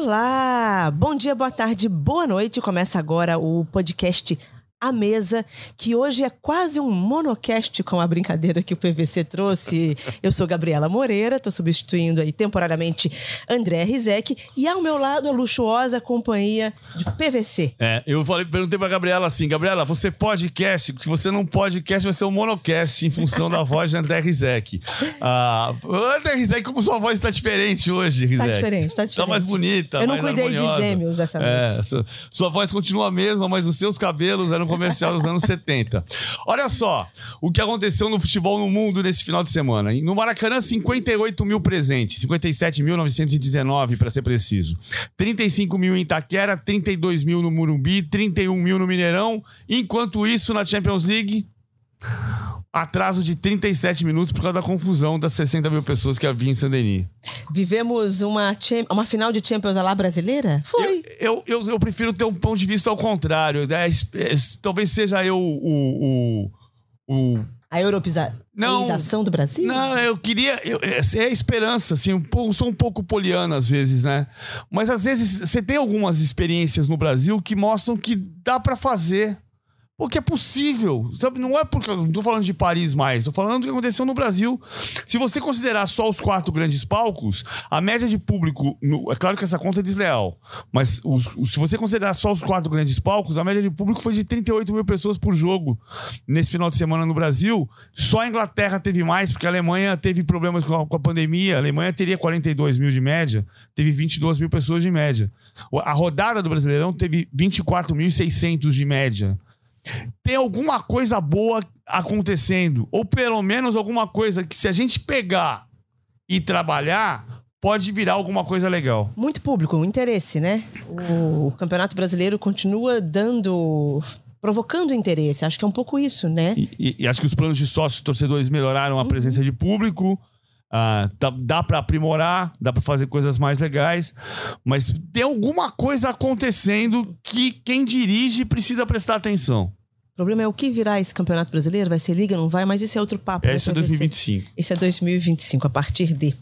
Olá! Bom dia, boa tarde, boa noite. Começa agora o podcast a mesa, que hoje é quase um monocast com a brincadeira que o PVC trouxe. Eu sou Gabriela Moreira, estou substituindo aí temporariamente André Rizek e ao meu lado a luxuosa companhia de PVC. É, eu falei, perguntei pra Gabriela assim, Gabriela, você podcast? Se você não podcast, vai ser um monocast em função da voz de André Rizek. Ah, André Rizek, como sua voz está diferente hoje, Rizek. Tá diferente, tá diferente. Tá mais bonita, Eu não cuidei harmoniosa. de gêmeos essa É, noite. sua, sua voz continua a mesma, mas os seus cabelos eram comercial dos anos 70. Olha só o que aconteceu no futebol no mundo nesse final de semana. No Maracanã, 58 mil presentes, 57.919 para ser preciso. 35 mil em Itaquera, 32 mil no Murumbi, 31 mil no Mineirão. Enquanto isso, na Champions League, atraso de 37 minutos por causa da confusão das 60 mil pessoas que havia em Saint-Denis. Vivemos uma, uma final de Champions lá brasileira? Foi. Eu, eu, eu, eu prefiro ter um ponto de vista ao contrário. Es- es- talvez seja eu o. o, o A Não. europeização do Brasil? não, eu queria. Eu, essa é a esperança, assim. Pouco, sou um pouco poliana às vezes, né? Mas às vezes você tem algumas experiências no Brasil que mostram que dá pra fazer. Porque é possível. Sabe? Não é porque. Não tô falando de Paris mais, tô falando do que aconteceu no Brasil. Se você considerar só os quatro grandes palcos, a média de público. no- é claro que essa conta é desleal. Mas os- os- se você considerar só os quatro grandes palcos, a média de público foi de 38 mil pessoas por jogo nesse final de semana no Brasil. Só a Inglaterra teve mais, porque a Alemanha teve problemas com a, com a pandemia. A Alemanha teria 42 mil de média, teve 22 mil pessoas de média. A rodada do Brasileirão teve 24.600 de média tem alguma coisa boa acontecendo. Ou pelo menos alguma coisa que, se a gente pegar e trabalhar, pode virar alguma coisa legal. Muito público, um interesse, né? O Campeonato Brasileiro continua dando. provocando interesse. Acho que é um pouco isso, né? E, e- e acho que os planos de sócios torcedores melhoraram a presença de público. Ah, tá- dá pra aprimorar, dá pra fazer coisas mais legais, mas tem alguma coisa acontecendo que quem dirige precisa prestar atenção. O problema é o que virá esse Campeonato Brasileiro? Vai ser liga, não vai? Mas esse é outro papo. É isso é PVC? 2025. Isso é 2025, a partir de.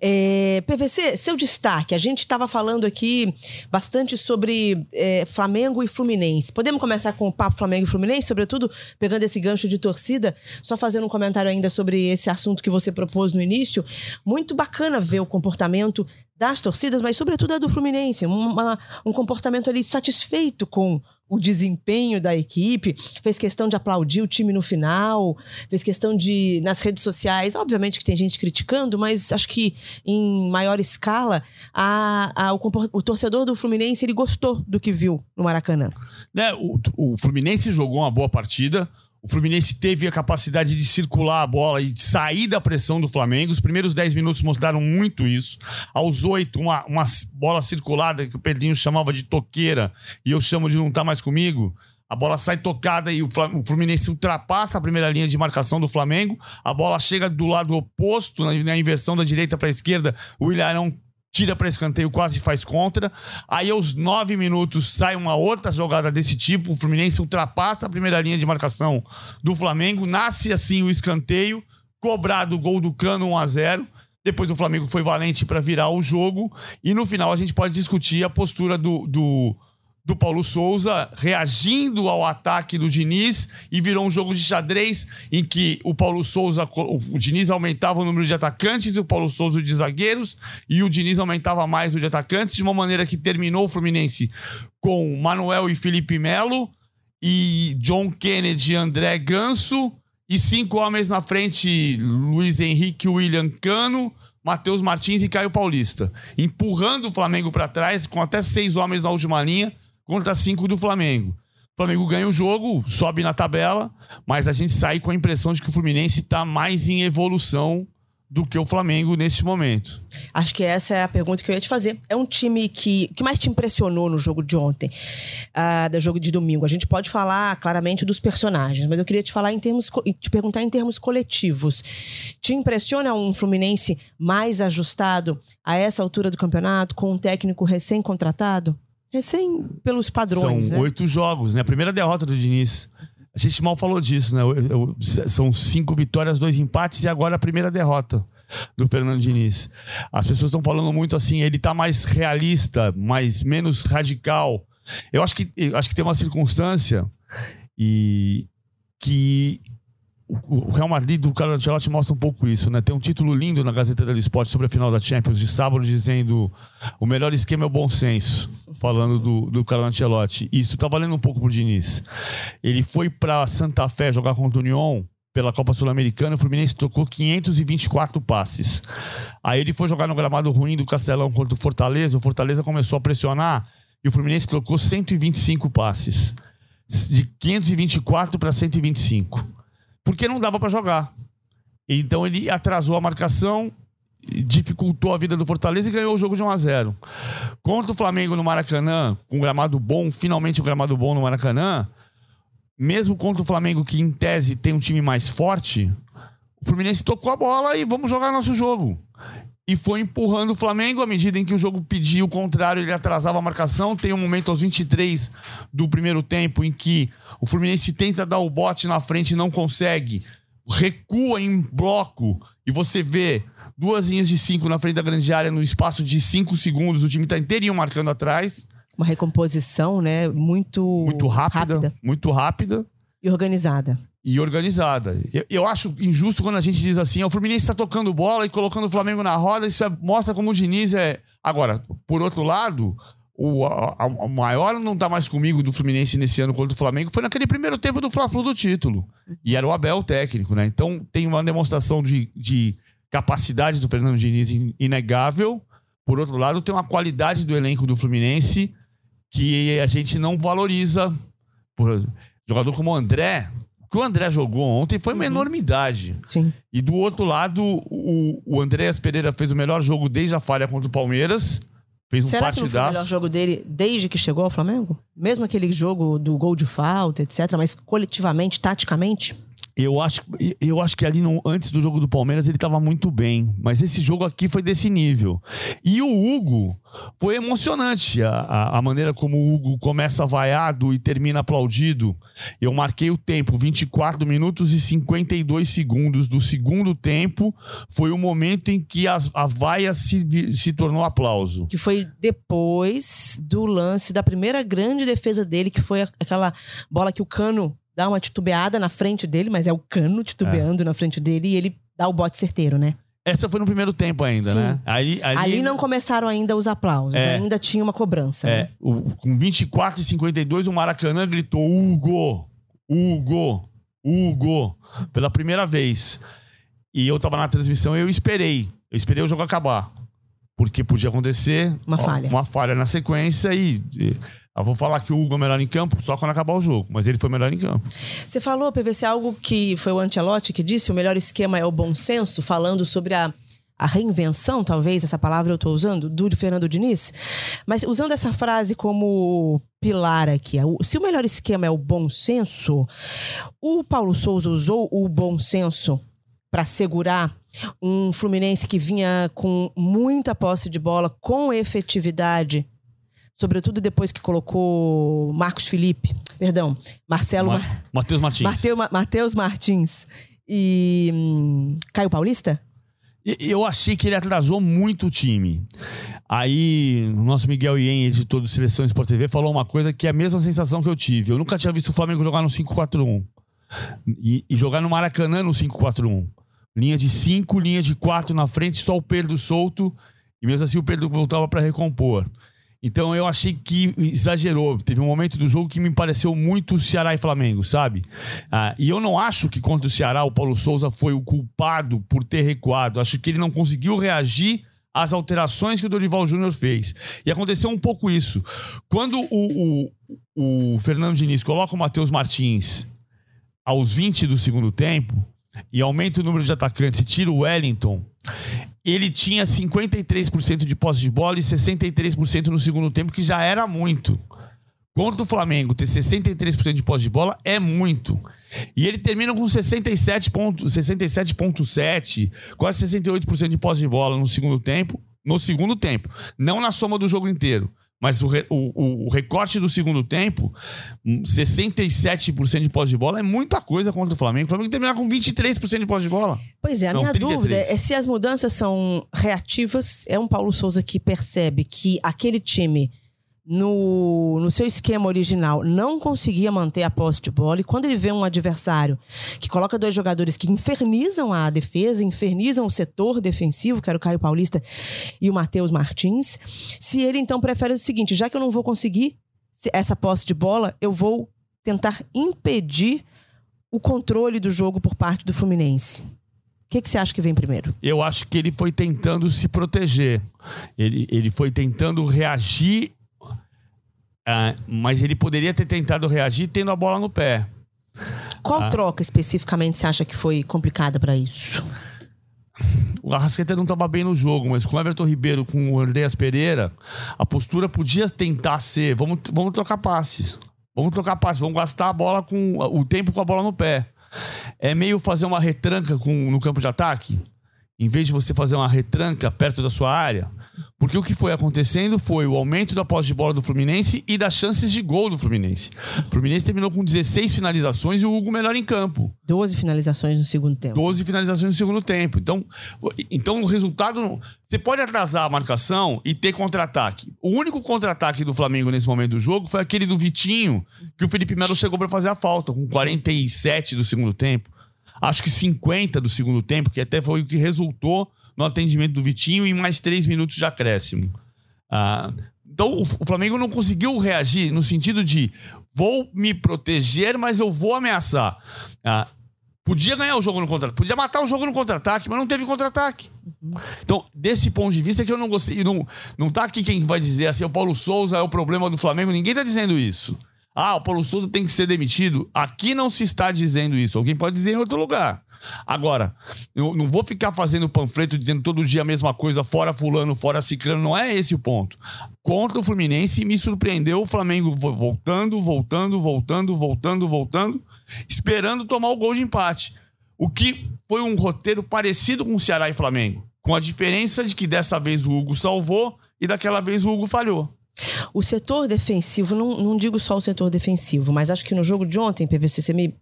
É, PVC, seu destaque. A gente estava falando aqui bastante sobre é, Flamengo e Fluminense. Podemos começar com o papo Flamengo e Fluminense, sobretudo pegando esse gancho de torcida, só fazendo um comentário ainda sobre esse assunto que você propôs no início. Muito bacana ver o comportamento das torcidas, mas sobretudo a do Fluminense. Uma- um comportamento ali satisfeito com o desempenho da equipe, fez questão de aplaudir o time no final, fez questão de, nas redes sociais, obviamente que tem gente criticando, mas acho que em maior escala, a, a- o, o torcedor do Fluminense ele gostou do que viu no Maracanã. né, o, o Fluminense jogou uma boa partida. O Fluminense teve a capacidade de circular a bola e de sair da pressão do Flamengo. Os primeiros 10 minutos mostraram muito isso. Aos 8, uma, uma bola circulada que o Pedrinho chamava de toqueira e eu chamo de não tá mais comigo. A bola sai tocada e o Fluminense ultrapassa a primeira linha de marcação do Flamengo. A bola chega do lado oposto, na, na inversão da direita para a esquerda. O Ilharão tira para escanteio, quase faz contra. Aí, aos nove minutos, sai uma outra jogada desse tipo. O Fluminense ultrapassa a primeira linha de marcação do Flamengo. Nasce assim o escanteio, cobrado o gol do Cano 1 a 0 Depois o Flamengo foi valente para virar o jogo. E no final a gente pode discutir a postura do, do, do Paulo Souza reagindo ao ataque do Diniz e virou um jogo de xadrez em que o Paulo Souza, o Diniz aumentava o número de atacantes e o Paulo Souza de zagueiros e o Diniz aumentava mais o de atacantes de uma maneira que terminou o Fluminense com Manuel e Felipe Melo e John Kennedy André Ganso e cinco homens na frente, Luiz Henrique, William Cano, Matheus Martins e Caio Paulista, empurrando o Flamengo para trás com até seis homens na última linha contra cinco do Flamengo. O Flamengo ganha o jogo, sobe na tabela, mas a gente sai com a impressão de que o Fluminense está mais em evolução do que o Flamengo nesse momento. Acho que essa é a pergunta que eu ia te fazer. É um time que que mais te impressionou no jogo de ontem, ah, do jogo de domingo. A gente pode falar claramente dos personagens, mas eu queria te falar em termos, te perguntar em termos coletivos. Te impressiona um Fluminense mais ajustado a essa altura do campeonato, com um técnico recém-contratado? Recém pelos padrões, São né? oito jogos, né? A primeira derrota do Diniz. A gente mal falou disso, né? Eu- eu- são cinco vitórias, dois empates e agora a primeira derrota. do Fernando Diniz. As pessoas estão falando muito assim, ele tá mais realista, mais menos radical. Eu acho que, eu acho que tem uma circunstância e que o Real Madrid do Carlo Ancelotti mostra um pouco isso, né? Tem um título lindo na Gazeta do Esporte sobre a final da Champions de sábado dizendo o melhor esquema é o bom senso, falando do, do Carlo Ancelotti. Isso tá valendo um pouco pro Diniz. Ele foi para Santa Fé jogar contra o Union pela Copa Sul-Americana, o Fluminense tocou 524 passes. Aí ele foi jogar no gramado ruim do Castelão contra o Fortaleza, o Fortaleza começou a pressionar e o Fluminense tocou 125 passes. De 524 para 125 porque não dava para jogar. Então ele atrasou a marcação, dificultou a vida do Fortaleza e ganhou o jogo de 1 a 0. Contra o Flamengo no Maracanã, com um gramado bom, finalmente um gramado bom no Maracanã, mesmo contra o Flamengo que em tese tem um time mais forte, o Fluminense tocou a bola e vamos jogar nosso jogo. E foi empurrando o Flamengo à medida em que o jogo pedia o contrário, ele atrasava a marcação. Tem um momento aos 23 do primeiro tempo em que o Fluminense tenta dar o bote na frente e não consegue. Recua em bloco e você vê duas linhas de cinco na frente da grande área no espaço de cinco segundos. O time está inteirinho marcando atrás. Uma recomposição, né? Muito, muito rápida, rápida. Muito rápida. E organizada. E organizada. Eu, eu, acho injusto quando a gente diz assim: o Fluminense está tocando bola e colocando o Flamengo na roda. Isso mostra como o Diniz é. Agora, por outro lado, o, a, a maior não tá mais comigo do Fluminense nesse ano contra o Flamengo foi naquele primeiro tempo do Fla-Flu do título. E era o Abel o técnico, né? Então tem uma demonstração de, de capacidade do Fernando Diniz inegável. Por outro lado, tem uma qualidade do elenco do Fluminense que a gente não valoriza. Por, jogador como o André, que o André jogou ontem foi uma uhum. enormidade. Sim. E do outro lado, o, o Andréas Pereira fez o melhor jogo desde a falha contra o Palmeiras. Fez um Será partidaço. que não foi o melhor jogo dele desde que chegou ao Flamengo? Mesmo aquele jogo do gol de falta, etc., mas coletivamente, taticamente? Eu acho, eu acho que ali no, antes do jogo do Palmeiras ele estava muito bem, mas esse jogo aqui foi desse nível. E o Hugo foi emocionante a, a, a, maneira como o Hugo começa vaiado e termina aplaudido. Eu marquei o tempo, 24 minutos e 52 segundos do segundo tempo. Foi o momento em que as, a vaia se, se tornou aplauso. Que foi depois do lance da primeira grande defesa dele, que foi aquela bola que o Cano dá uma titubeada na frente dele, mas é o cano titubeando é. na frente dele e ele dá o bote certeiro, né? Essa foi no primeiro tempo ainda, Sim. né? Ali, ali... ali, não começaram ainda os aplausos, é. ainda tinha uma cobrança. É. Né? O, com 24 e 52, o Maracanã gritou Hugo, Hugo, Hugo, pela primeira vez. E eu tava na transmissão e eu esperei. Eu esperei o jogo acabar. Porque podia acontecer uma falha, uma falha na sequência e, e eu vou falar que o Hugo é melhor em campo só quando acabar o jogo, mas ele foi melhor em campo. Você falou, PVC, algo que foi o Ancelotti que disse: o melhor esquema é o bom senso, falando sobre a, a reinvenção, talvez, essa palavra eu estou usando, do Fernando Diniz. Mas usando essa frase como pilar aqui, se o melhor esquema é o bom senso, o Paulo Souza usou o bom senso para segurar um Fluminense que vinha com muita posse de bola, com efetividade sobretudo depois que colocou Marcos Felipe, perdão, Marcelo Ma Matheus Martins. Mateu, Matheus Martins e hum, Caio Paulista? Eu achei que ele atrasou muito o time. Aí, o nosso Miguel Ien, editor do Seleção Sport TV, falou uma coisa que é a mesma sensação que eu tive. Eu nunca tinha visto o Flamengo jogar no 5-4-1. E, e, jogar no Maracanã no 5-4-1. Linha de 5, linha de 4 na frente, só o Pedro solto. E mesmo assim o Pedro voltava para recompor. Então eu achei que exagerou. Teve um momento do jogo que me pareceu muito Ceará e Flamengo, sabe? Ah, e eu não acho que contra o Ceará o Paulo Souza foi o culpado por ter recuado. Acho que ele não conseguiu reagir às alterações que o Dorival Júnior fez. E aconteceu um pouco isso. Quando o, o, o Fernando Diniz coloca o Matheus Martins aos 20 do segundo tempo e aumenta o número de atacantes e tira o Wellington ele tinha 53% de posse de bola e 63% no segundo tempo, que já era muito. Contra o Flamengo, ter 63% de posse de bola é muito. E ele termina com 67,7, 67 quase 68% de posse de bola no segundo tempo. No segundo tempo. Não na soma do jogo inteiro, Mas o, o, o, recorte do segundo tempo, 67% de posse de bola é muita coisa contra o Flamengo. O Flamengo terminar com 23% de posse de bola. Pois é, a Não, minha 33. dúvida é se as mudanças são reativas. É um Paulo Souza que percebe que aquele time no, no seu esquema original, não conseguia manter a posse de bola. E quando ele vê um adversário que coloca dois jogadores que infernizam a defesa, infernizam o setor defensivo, que era o Caio Paulista e o Matheus Martins, se ele então prefere o seguinte: já que eu não vou conseguir essa posse de bola, eu vou tentar impedir o controle do jogo por parte do Fluminense. O que, que você acha que vem primeiro? Eu acho que ele foi tentando se proteger. Ele, ele foi tentando reagir Uh, mas ele poderia ter tentado reagir tendo a bola no pé. Qual uh, troca especificamente você acha que foi complicada para isso? O Arrascaeta não estava bem no jogo, mas com o Everton Ribeiro, com o Andreas Pereira, a postura podia tentar ser: vamos, vamos trocar passes. Vamos trocar passes, vamos gastar a bola com o tempo com a bola no pé. É meio fazer uma retranca com, no campo de ataque. Em vez de você fazer uma retranca perto da sua área, porque o que foi acontecendo foi o aumento da posse de bola do Fluminense e das chances de gol do Fluminense. O Fluminense terminou com 16 finalizações e o Hugo melhor em campo. 12 finalizações no segundo tempo. 12 finalizações no segundo tempo. Então, então o resultado. Você pode atrasar a marcação e ter contra-ataque. O único contra-ataque do Flamengo nesse momento do jogo foi aquele do Vitinho, que o Felipe Melo chegou para fazer a falta, com 47 do segundo tempo. Acho que 50 do segundo tempo, que até foi o que resultou no atendimento do Vitinho e mais três minutos de acréscimo. Ah, então o, Flamengo não conseguiu reagir no sentido de vou me proteger, mas eu vou ameaçar. Ah, podia ganhar o jogo no contra-ataque, podia matar o jogo no contra-ataque, mas não teve contra-ataque. Então, desse ponto de vista que eu não gostei. Não, não tá aqui quem vai dizer assim, o Paulo Souza é o problema do Flamengo. Ninguém tá dizendo isso. Ah, o Paulo Souza tem que ser demitido. Aqui não se está dizendo isso. Alguém pode dizer em outro lugar. Agora, eu não vou ficar fazendo panfleto dizendo todo dia a mesma coisa, fora fulano, fora ciclano, não é esse o ponto. Contra o Fluminense, me surpreendeu o Flamengo voltando, voltando, voltando, voltando, voltando, esperando tomar o gol de empate. O que foi um roteiro parecido com o Ceará e Flamengo, com a diferença de que dessa vez o Hugo salvou e daquela vez o Hugo falhou. O setor defensivo, não, não digo só o setor defensivo, mas acho que no jogo de ontem, PVC, você me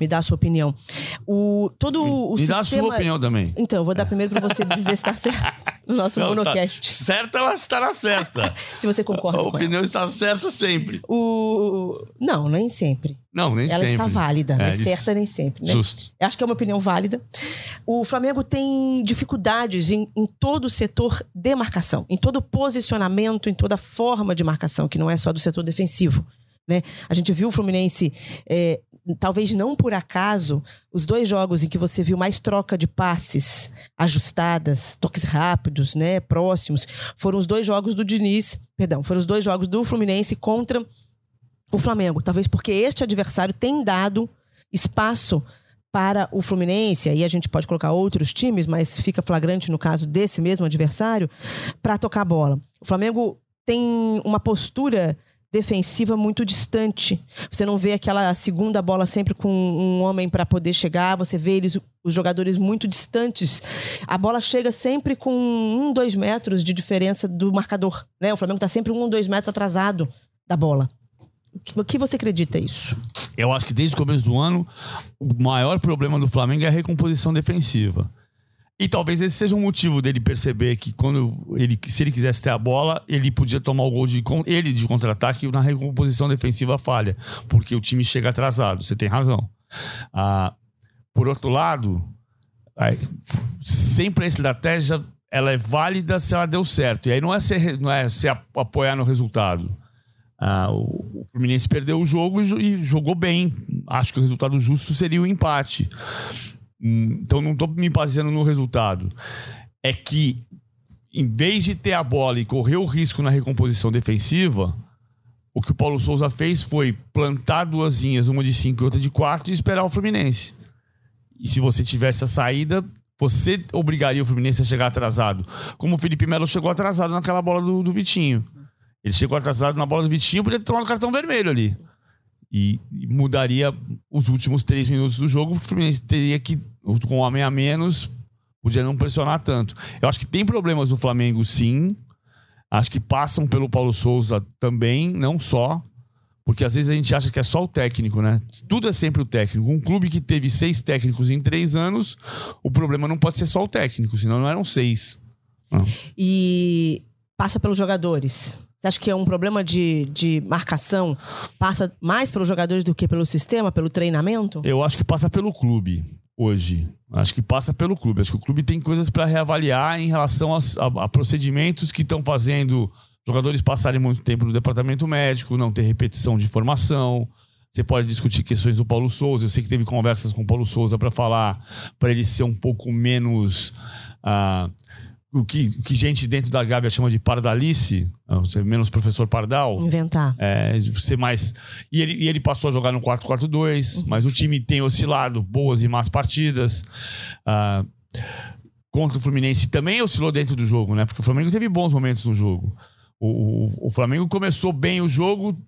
me dá a sua opinião. O, todo o me sistema... dá a sua opinião também. Então, eu vou dar primeiro para você dizer se está certo no nosso Não, tá monocast. Tá certa, ela estará certa. se você concorda A opinião está certa sempre. O... Não, nem sempre. Não, nem ela sempre. Ela está válida, é, é certa nem sempre. Né? Justo. Eu acho que é uma opinião válida. O Flamengo tem dificuldades em, em todo o setor de marcação, em todo o posicionamento, em toda a forma de marcação, que não é só do setor defensivo. Né? A gente viu o Fluminense é, talvez não por acaso, os dois jogos em que você viu mais troca de passes ajustadas, toques rápidos, né, próximos, foram os dois jogos do Diniz, perdão, foram os dois jogos do Fluminense contra o Flamengo. Talvez porque este adversário tem dado espaço para o Fluminense, aí a gente pode colocar outros times, mas fica flagrante no caso desse mesmo adversário, para tocar a bola. O Flamengo tem uma postura defensiva muito distante. Você não vê aquela segunda bola sempre com um homem para poder chegar, você vê eles, os jogadores muito distantes. A bola chega sempre com um, dois metros de diferença do marcador. Né? O Flamengo está sempre um, dois metros atrasado da bola. O que você acredita isso? Eu acho que desde o começo do ano, o maior problema do Flamengo é a recomposição defensiva. E talvez esse seja um motivo dele perceber que quando ele, se ele quisesse ter a bola, ele podia tomar o gol de ele de contra-ataque na recomposição defensiva falha, porque o time chega atrasado. Você tem razão. Ah, por outro lado, sempre a estratégia ela é válida se ela deu certo. E aí não é se, não é se apoiar no resultado. Ah, o Fluminense perdeu o jogo e jogou bem. Acho que o resultado justo seria o empate. Hum, então não estou me baseando no resultado. É que, em vez de ter a bola e correr o risco na recomposição defensiva, o que o Paulo Souza fez foi plantar duas linhas, uma de cinco e outra de quatro, e esperar o Fluminense. E se você tivesse a saída, você obrigaria o Fluminense a chegar atrasado. Como o Felipe Melo chegou atrasado naquela bola do, do Vitinho. Ele chegou atrasado na bola do Vitinho, podia ter tomado cartão vermelho ali. E, mudaria os últimos três minutos do jogo, o Fluminense teria que com um homem a menos, podia não pressionar tanto. Eu acho que tem problemas no Flamengo, sim. Acho que passam pelo Paulo Souza também, não só. Porque às vezes a gente acha que é só o técnico, né? Tudo é sempre o técnico. Um clube que teve seis técnicos em três anos, o problema não pode ser só o técnico, senão não eram seis. Não. E passa pelos jogadores. Você acha que é um problema de, de marcação? Passa mais pelos jogadores do que pelo sistema, pelo treinamento? Eu acho que passa pelo clube hoje. Acho que passa pelo clube. Acho que o clube tem coisas para reavaliar em relação a, a, procedimentos que estão fazendo jogadores passarem muito tempo no departamento médico, não ter repetição de formação. Você pode discutir questões do Paulo Souza. Eu sei que teve conversas com o Paulo Souza para falar, para ele ser um pouco menos. Uh, o que, o que gente dentro da Gávea chama de pardalice, ser menos professor pardal. Inventar. É, ser mais. E ele, e ele passou a jogar no 4-4-2, uhum. mas o time tem oscilado, boas e más partidas. Uh, contra o Fluminense também oscilou dentro do jogo, né? Porque o Flamengo teve bons momentos no jogo. O, o, o Flamengo começou bem o jogo,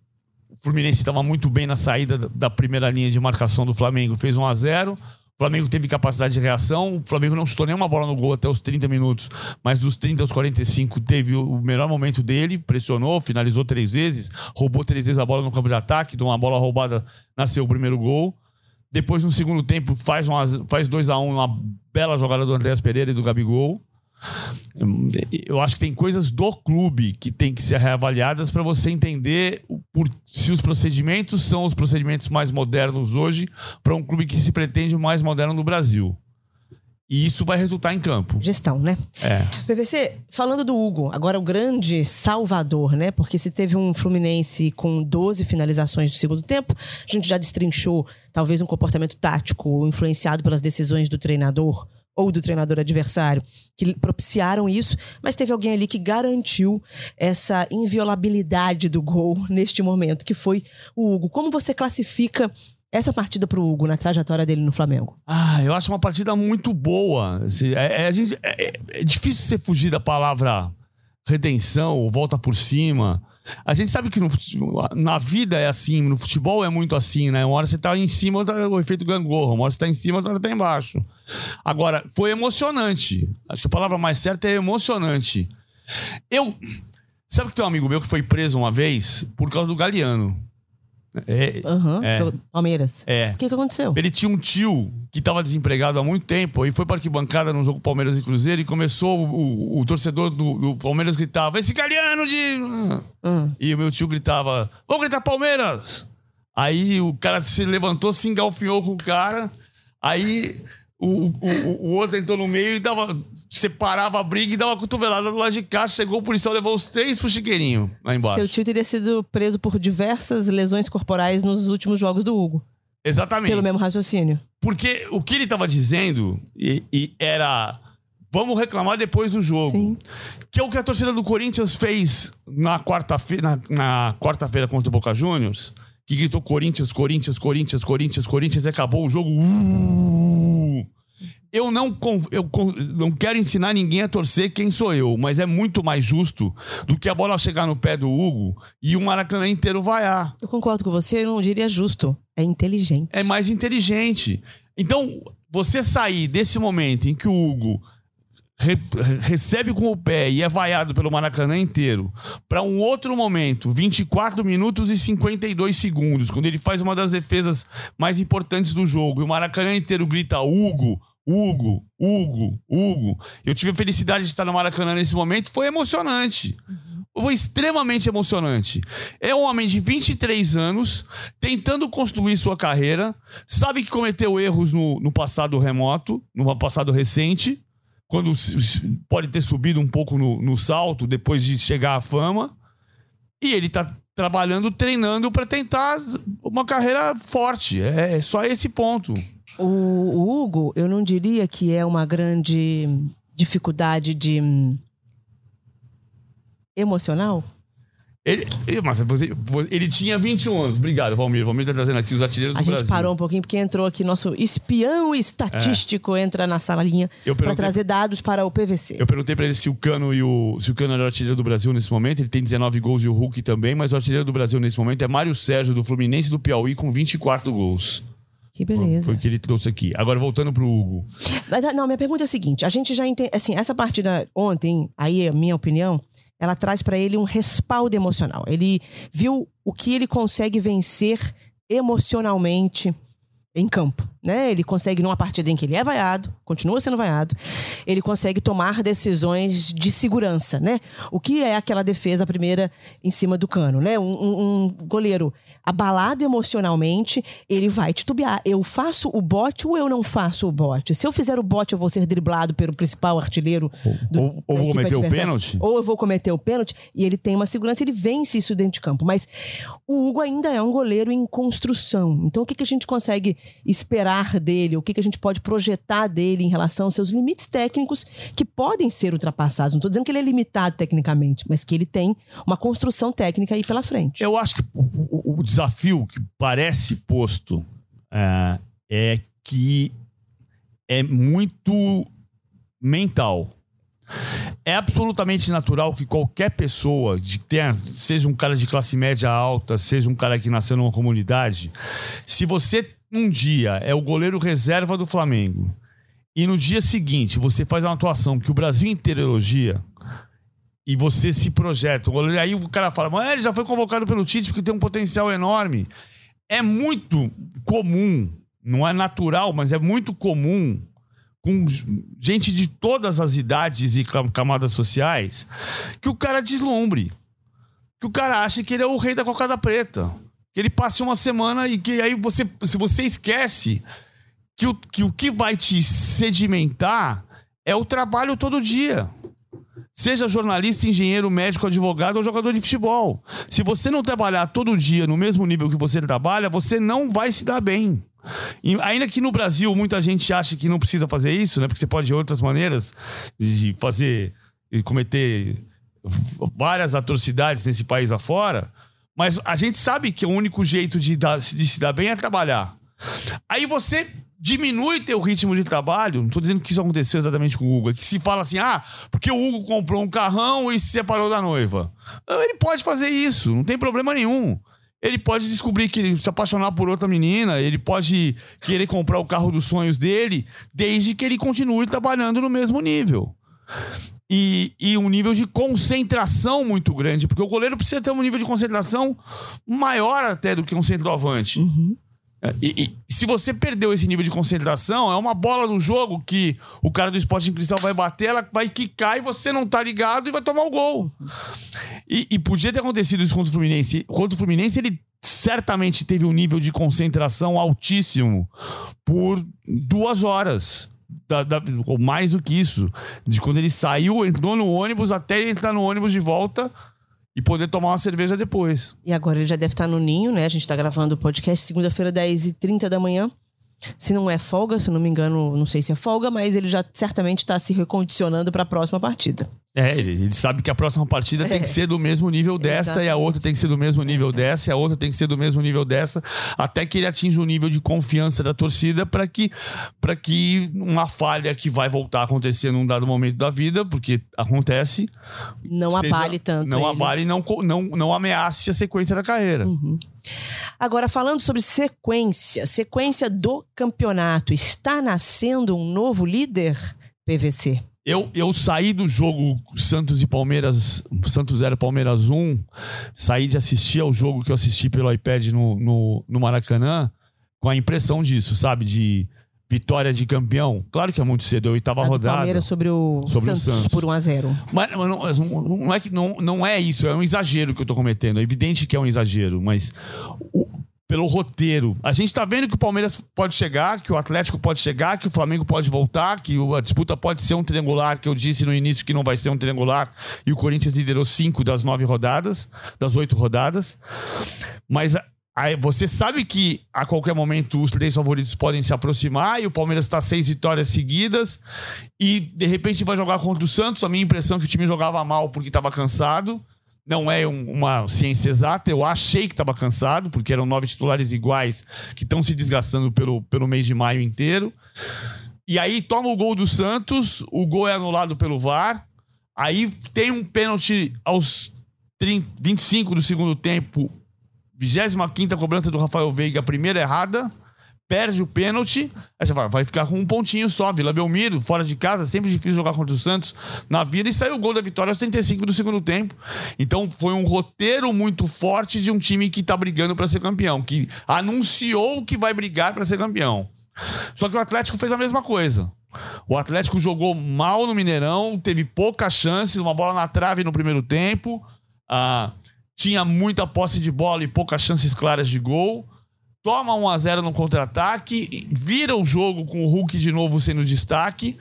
o Fluminense estava muito bem na saída da primeira linha de marcação do Flamengo, fez 1 a 0 o Flamengo teve capacidade de reação. O Flamengo não chutou nenhuma bola no gol até os 30 minutos, mas dos 30 aos 45 teve o melhor momento dele, pressionou, finalizou três vezes, roubou três vezes a bola no campo de ataque, de uma bola roubada nasceu o primeiro gol. Depois, no segundo tempo, faz 2x1, faz dois a um, uma bela jogada do Andréas Pereira e do Gabigol. Eu acho que tem coisas do clube que tem que ser reavaliadas para você entender por, se os procedimentos são os procedimentos mais modernos hoje para um clube que se pretende o mais moderno no Brasil. E isso vai resultar em campo. Gestão, né? É. PVC, falando do Hugo, agora o grande salvador, né? Porque se teve um Fluminense com 12 finalizações do segundo tempo, a gente já destrinchou talvez um comportamento tático influenciado pelas decisões do treinador ou do treinador adversário que propiciaram isso, mas teve alguém ali que garantiu essa inviolabilidade do gol neste momento, que foi o Hugo. Como você classifica essa partida para o Hugo na trajetória dele no Flamengo? Ah, eu acho uma partida muito boa. É, é, é, é difícil você fugir da palavra redenção ou volta por cima. A gente sabe que no, na vida é assim, no futebol é muito assim, né? Uma hora você tá em cima, tá o efeito gangorra. Uma hora você tá em cima, outra hora tá embaixo. Agora, foi emocionante. Acho que a palavra mais certa é emocionante. Eu. Sabe que tem um amigo meu que foi preso uma vez por causa do Galeano. É, uhum, é, Palmeiras. É. O que, que aconteceu? Ele tinha um tio que estava desempregado há muito tempo e foi para arquibancada no jogo Palmeiras e Cruzeiro e começou o, o, o torcedor do, do, Palmeiras gritava: Esse Galeano de. Uhum. E o meu tio gritava: Vou gritar Palmeiras! Aí o cara se levantou, se engalfinhou com o cara. Aí o, o, o outro entrou no meio e dava, separava a briga e dava uma cotovelada do lado de cá. Chegou o policial, levou os três pro chiqueirinho lá embaixo. Seu tio teria sido preso por diversas lesões corporais nos últimos jogos do Hugo. Exatamente. Pelo mesmo raciocínio. Porque o que ele tava dizendo e, e era. Vamos reclamar depois do jogo. Sim. Que é o que a torcida do Corinthians fez na quarta-feira na, na quarta-feira contra o Boca Juniors. Que gritou Corinthians, Corinthians, Corinthians, Corinthians, Corinthians e acabou o jogo. Uh! Eu não, eu não quero ensinar ninguém a torcer quem sou eu, mas é muito mais justo do que a bola chegar no pé do Hugo e o Maracanã inteiro vaiar. Eu concordo com você, eu não diria justo. É inteligente. É mais inteligente. Então, você sair desse momento em que o Hugo re recebe com o pé e é vaiado pelo Maracanã inteiro, para um outro momento, 24 minutos e 52 segundos, quando ele faz uma das defesas mais importantes do jogo, e o Maracanã inteiro grita Hugo, Hugo, Hugo, Hugo. Eu tive a felicidade de estar no Maracanã nesse momento, foi emocionante. Foi extremamente emocionante. É um homem de 23 anos, tentando construir sua carreira, sabe que cometeu erros no, no passado remoto, no passado recente, quando pode ter subido um pouco no, no salto depois de chegar à fama. E ele tá trabalhando, treinando para tentar uma carreira forte. É, é só esse ponto. O, o Hugo, eu não diria que é uma grande dificuldade de hum, emocional. Ele, mas você, ele tinha 21 anos. Obrigado, Valmir. Valmir está trazendo aqui os artilheiros a do Brasil. A gente parou um pouquinho porque entrou aqui nosso espião estatístico é. entra na salinha para trazer dados para o PVC. Eu perguntei para ele se o Cano e o se o Cano era o artilheiro do Brasil nesse momento. Ele tem 19 gols e o Hulk também, mas o artilheiro do Brasil nesse momento é Mário Sérgio do Fluminense do Piauí com 24 gols Que beleza. Foi o que ele trouxe aqui. Agora, voltando pro Hugo. Mas, não, minha pergunta é a seguinte: a gente já entende. Assim, essa partida ontem, aí, a minha opinião, ela traz para ele um respaldo emocional. Ele viu o que ele consegue vencer emocionalmente em campo, né? Ele consegue numa partida em que ele é vaiado, continua sendo vaiado, ele consegue tomar decisões de segurança, né? O que é aquela defesa primeira em cima do cano, né? Um, um, goleiro abalado emocionalmente, ele vai titubear. Eu faço o bote ou eu não faço o bote? Se eu fizer o bote, eu vou ser driblado pelo principal artilheiro do, ou, ou vou cometer o pênalti? Ou eu vou cometer o pênalti e ele tem uma segurança, ele vence isso dentro de campo. Mas o Hugo ainda é um goleiro em construção. Então o que, que a gente consegue esperar dele, o que, que a gente pode projetar dele em relação aos seus limites técnicos que podem ser ultrapassados. Não estou dizendo que ele é limitado tecnicamente, mas que ele tem uma construção técnica aí pela frente. Eu acho que o, o desafio que parece posto é, é que é muito mental. É absolutamente natural que qualquer pessoa, de tenha, seja um cara de classe média alta, seja um cara que nasceu numa comunidade, se você um dia é o goleiro reserva do Flamengo e no dia seguinte você faz uma atuação que o Brasil inteiro elogia e você se projeta, o aí o cara fala, mas ele já foi convocado pelo Tite porque tem um potencial enorme. É muito comum, não é natural, mas é muito comum com gente de todas as idades e camadas sociais que o cara deslumbre. Que o cara acha que ele é o rei da cocada preta que ele passe uma semana e que aí você, se você esquece que o, que o que vai te sedimentar é o trabalho todo dia. Seja jornalista, engenheiro, médico, advogado ou jogador de futebol. Se você não trabalhar todo dia no mesmo nível que você trabalha, você não vai se dar bem. E ainda que no Brasil muita gente acha que não precisa fazer isso, né? Porque você pode de outras maneiras de fazer e cometer várias atrocidades nesse país afora. Mas a gente sabe que o único jeito de, dar, de se dar bem é trabalhar. Aí você diminui teu ritmo de trabalho. Não tô dizendo que isso aconteceu exatamente com o Hugo. É que se fala assim, ah, porque o Hugo comprou um carrão e se separou da noiva. Ele pode fazer isso, não tem problema nenhum. Ele pode descobrir que ele se apaixonar por outra menina, ele pode querer comprar o carro dos sonhos dele, desde que ele continue trabalhando no mesmo nível e, e um nível de concentração muito grande, porque o goleiro precisa ter um nível de concentração maior até do que um centroavante. Uhum. É, e, e, se você perdeu esse nível de concentração, é uma bola no jogo que o cara do esporte em cristal vai bater, ela vai quicar e você não tá ligado e vai tomar o gol. E, e podia ter acontecido isso contra o Fluminense. Contra o Fluminense, ele certamente teve um nível de concentração altíssimo por duas horas da, da, ou mais do que isso, de quando ele saiu, entrou no ônibus até ele entrar no ônibus de volta e poder tomar uma cerveja depois. E agora ele já deve estar no ninho, né? A gente está gravando o podcast segunda-feira, 10h30 da manhã. Se não é folga, se não me engano, não sei se é folga, mas ele já certamente está se recondicionando para a próxima partida. É, ele, ele, sabe que a próxima partida é. tem que ser do mesmo nível dessa, Exatamente. e a outra tem que ser do mesmo nível dessa, e a outra tem que ser do mesmo nível dessa, até que ele atinja o um nível de confiança da torcida para que, pra que uma falha que vai voltar a acontecer num dado momento da vida, porque acontece. Não seja, abale tanto. Não ele. abale e não, não, não ameace a sequência da carreira. Uhum. Agora, falando sobre sequência, sequência do campeonato, está nascendo um novo líder, PVC? Eu, eu saí do jogo Santos e Palmeiras, Santos 0 Palmeiras 1, saí de assistir ao jogo que eu assisti pelo iPad no, no, no Maracanã, com a impressão disso, sabe? De vitória de campeão. Claro que é muito cedo, eu oitava a rodada. Palmeiras sobre o, sobre Santos, o Santos por 1 a 0 Mas, mas não, não, é que, não, não é isso, é um exagero que eu tô cometendo. É evidente que é um exagero, mas o, pelo roteiro. A gente tá vendo que o Palmeiras pode chegar, que o Atlético pode chegar, que o Flamengo pode voltar, que a disputa pode ser um triangular, que eu disse no início que não vai ser um triangular, e o Corinthians liderou cinco das nove rodadas, das oito rodadas. Mas aí você sabe que a qualquer momento os três favoritos podem se aproximar e o Palmeiras está seis vitórias seguidas e de repente vai jogar contra o Santos. A minha impressão é que o time jogava mal porque estava cansado não é um, uma ciência exata. Eu achei que estava cansado, porque eram nove titulares iguais que estão se desgastando pelo, pelo mês de maio inteiro. E aí toma o gol do Santos, o gol é anulado pelo VAR. Aí tem um pênalti aos 30, 25 do segundo tempo, 25 cobrança do Rafael Veiga, primeira errada. Perde o pênalti, aí você vai, vai ficar com um pontinho só. Vila Belmiro, fora de casa, sempre difícil jogar contra o Santos na vida. E saiu o gol da vitória aos 35 do segundo tempo. Então foi um roteiro muito forte de um time que tá brigando para ser campeão, que anunciou que vai brigar para ser campeão. Só que o Atlético fez a mesma coisa. O Atlético jogou mal no Mineirão, teve poucas chances, uma bola na trave no primeiro tempo, ah, tinha muita posse de bola e poucas chances claras de gol toma 1 a 0 no contra-ataque, vira o jogo com o Hulk de novo sendo destaque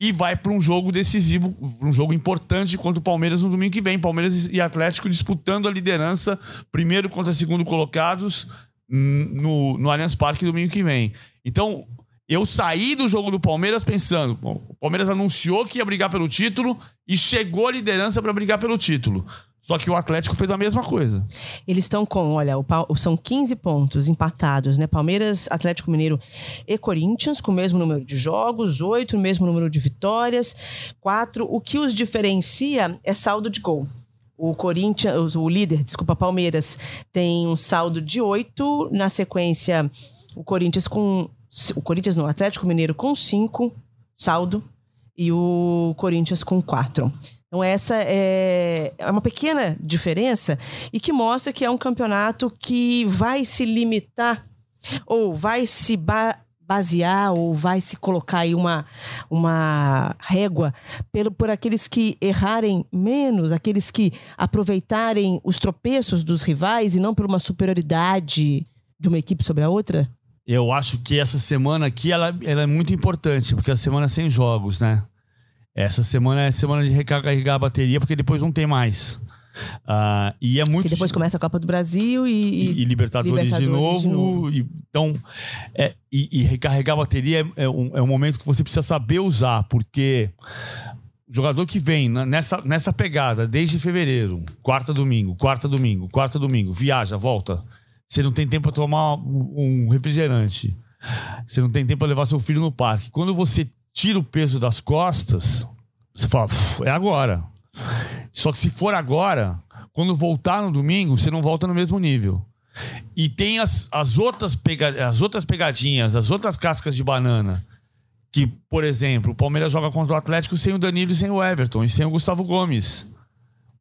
e vai para um jogo decisivo, um jogo importante contra o Palmeiras no domingo que vem. Palmeiras e Atlético disputando a liderança, primeiro contra segundo colocados hum, no, no Allianz Parque domingo que vem. Então, eu saí do jogo do Palmeiras pensando, bom, o Palmeiras anunciou que ia brigar pelo título e chegou a liderança para brigar pelo título. Só que o Atlético fez a mesma coisa. Eles estão com, olha, são 15 pontos empatados, né? Palmeiras, Atlético Mineiro e Corinthians, com o mesmo número de jogos, oito, o mesmo número de vitórias, quatro. O que os diferencia é saldo de gol. O Corinthians, o líder, desculpa, Palmeiras, tem um saldo de oito. Na sequência, o Corinthians com. O Corinthians no Atlético Mineiro com cinco saldo e o Corinthians com quatro. Então, essa é, é uma pequena diferença e que mostra que é um campeonato que vai se limitar ou vai se ba basear ou vai se colocar aí uma, uma régua pelo, por aqueles que errarem menos, aqueles que aproveitarem os tropeços dos rivais e não por uma superioridade de uma equipe sobre a outra? Eu acho que essa semana aqui ela, ela é muito importante, porque a semana sem jogos, né? Essa semana é semana de recarregar a bateria, porque depois não tem mais. Uh, e é muito. Porque depois começa a Copa do Brasil e. E, e Libertadores, Libertadores, de novo. De novo. E, então, é, e, e, recarregar a bateria é, é, um, é um momento que você precisa saber usar, porque o jogador que vem nessa, nessa pegada desde fevereiro, quarta domingo, quarta domingo, quarta domingo, viaja, volta. Você não tem tempo para tomar um refrigerante. Você não tem tempo para levar seu filho no parque. Quando você tira o peso das costas, você fala, é agora. Só que se for agora, quando voltar no domingo, você não volta no mesmo nível. E tem as, as, outras, pega, as outras pegadinhas, as outras cascas de banana. Que, por exemplo, o Palmeiras joga contra o Atlético sem o Danilo e sem o Everton, e sem o Gustavo Gomes.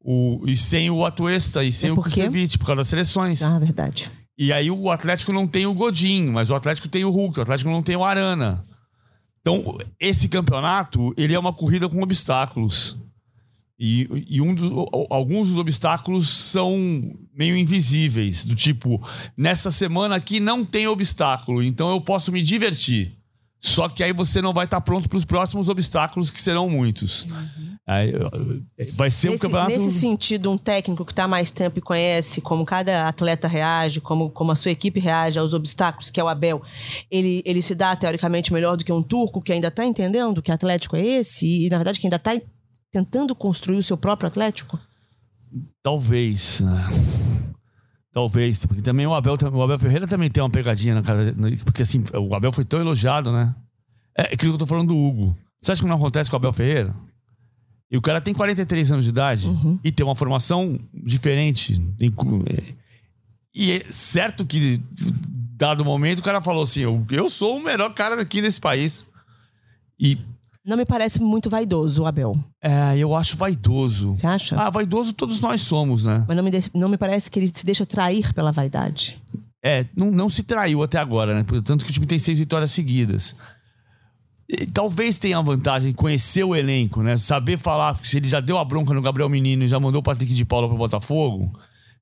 O, e sem o Atuesta, e sem é o Kusevich, por causa das seleções. Ah, verdade. E aí o Atlético não tem o Godinho, mas o Atlético tem o Hulk, o Atlético não tem o Arana. Então, esse campeonato, ele é uma corrida com obstáculos. E, e um dos, alguns dos obstáculos são meio invisíveis, do tipo, nessa semana aqui não tem obstáculo, então eu posso me divertir. Só que aí você não vai estar pronto para os próximos obstáculos, que serão muitos. Uhum. Aí, vai ser nesse, um campeonato. Nesse sentido, um técnico que está mais tempo e conhece como cada atleta reage, como, como a sua equipe reage aos obstáculos, que é o Abel, ele, ele se dá teoricamente melhor do que um turco que ainda está entendendo que Atlético é esse e, na verdade, que ainda está tentando construir o seu próprio Atlético? Talvez. Talvez, porque também o Abel, o Abel Ferreira também tem uma pegadinha na cara. Porque assim, o Abel foi tão elogiado, né? É aquilo que eu tô falando do Hugo. Você acha que não acontece com o Abel Ferreira? E o cara tem 43 anos de idade uhum. e tem uma formação diferente. E é certo que, dado momento, o cara falou assim: eu, sou o melhor cara daqui nesse país. E não me parece muito vaidoso, o Abel. É, eu acho vaidoso. Você acha? Ah, vaidoso todos nós somos, né? Mas não me, de... não me parece que ele se deixa trair pela vaidade. É, não, não se traiu até agora, né? Tanto que o time tem seis vitórias seguidas. E, talvez tenha a vantagem conhecer o elenco, né? Saber falar, porque se ele já deu a bronca no Gabriel Menino e já mandou o Patrick de Paula pro Botafogo,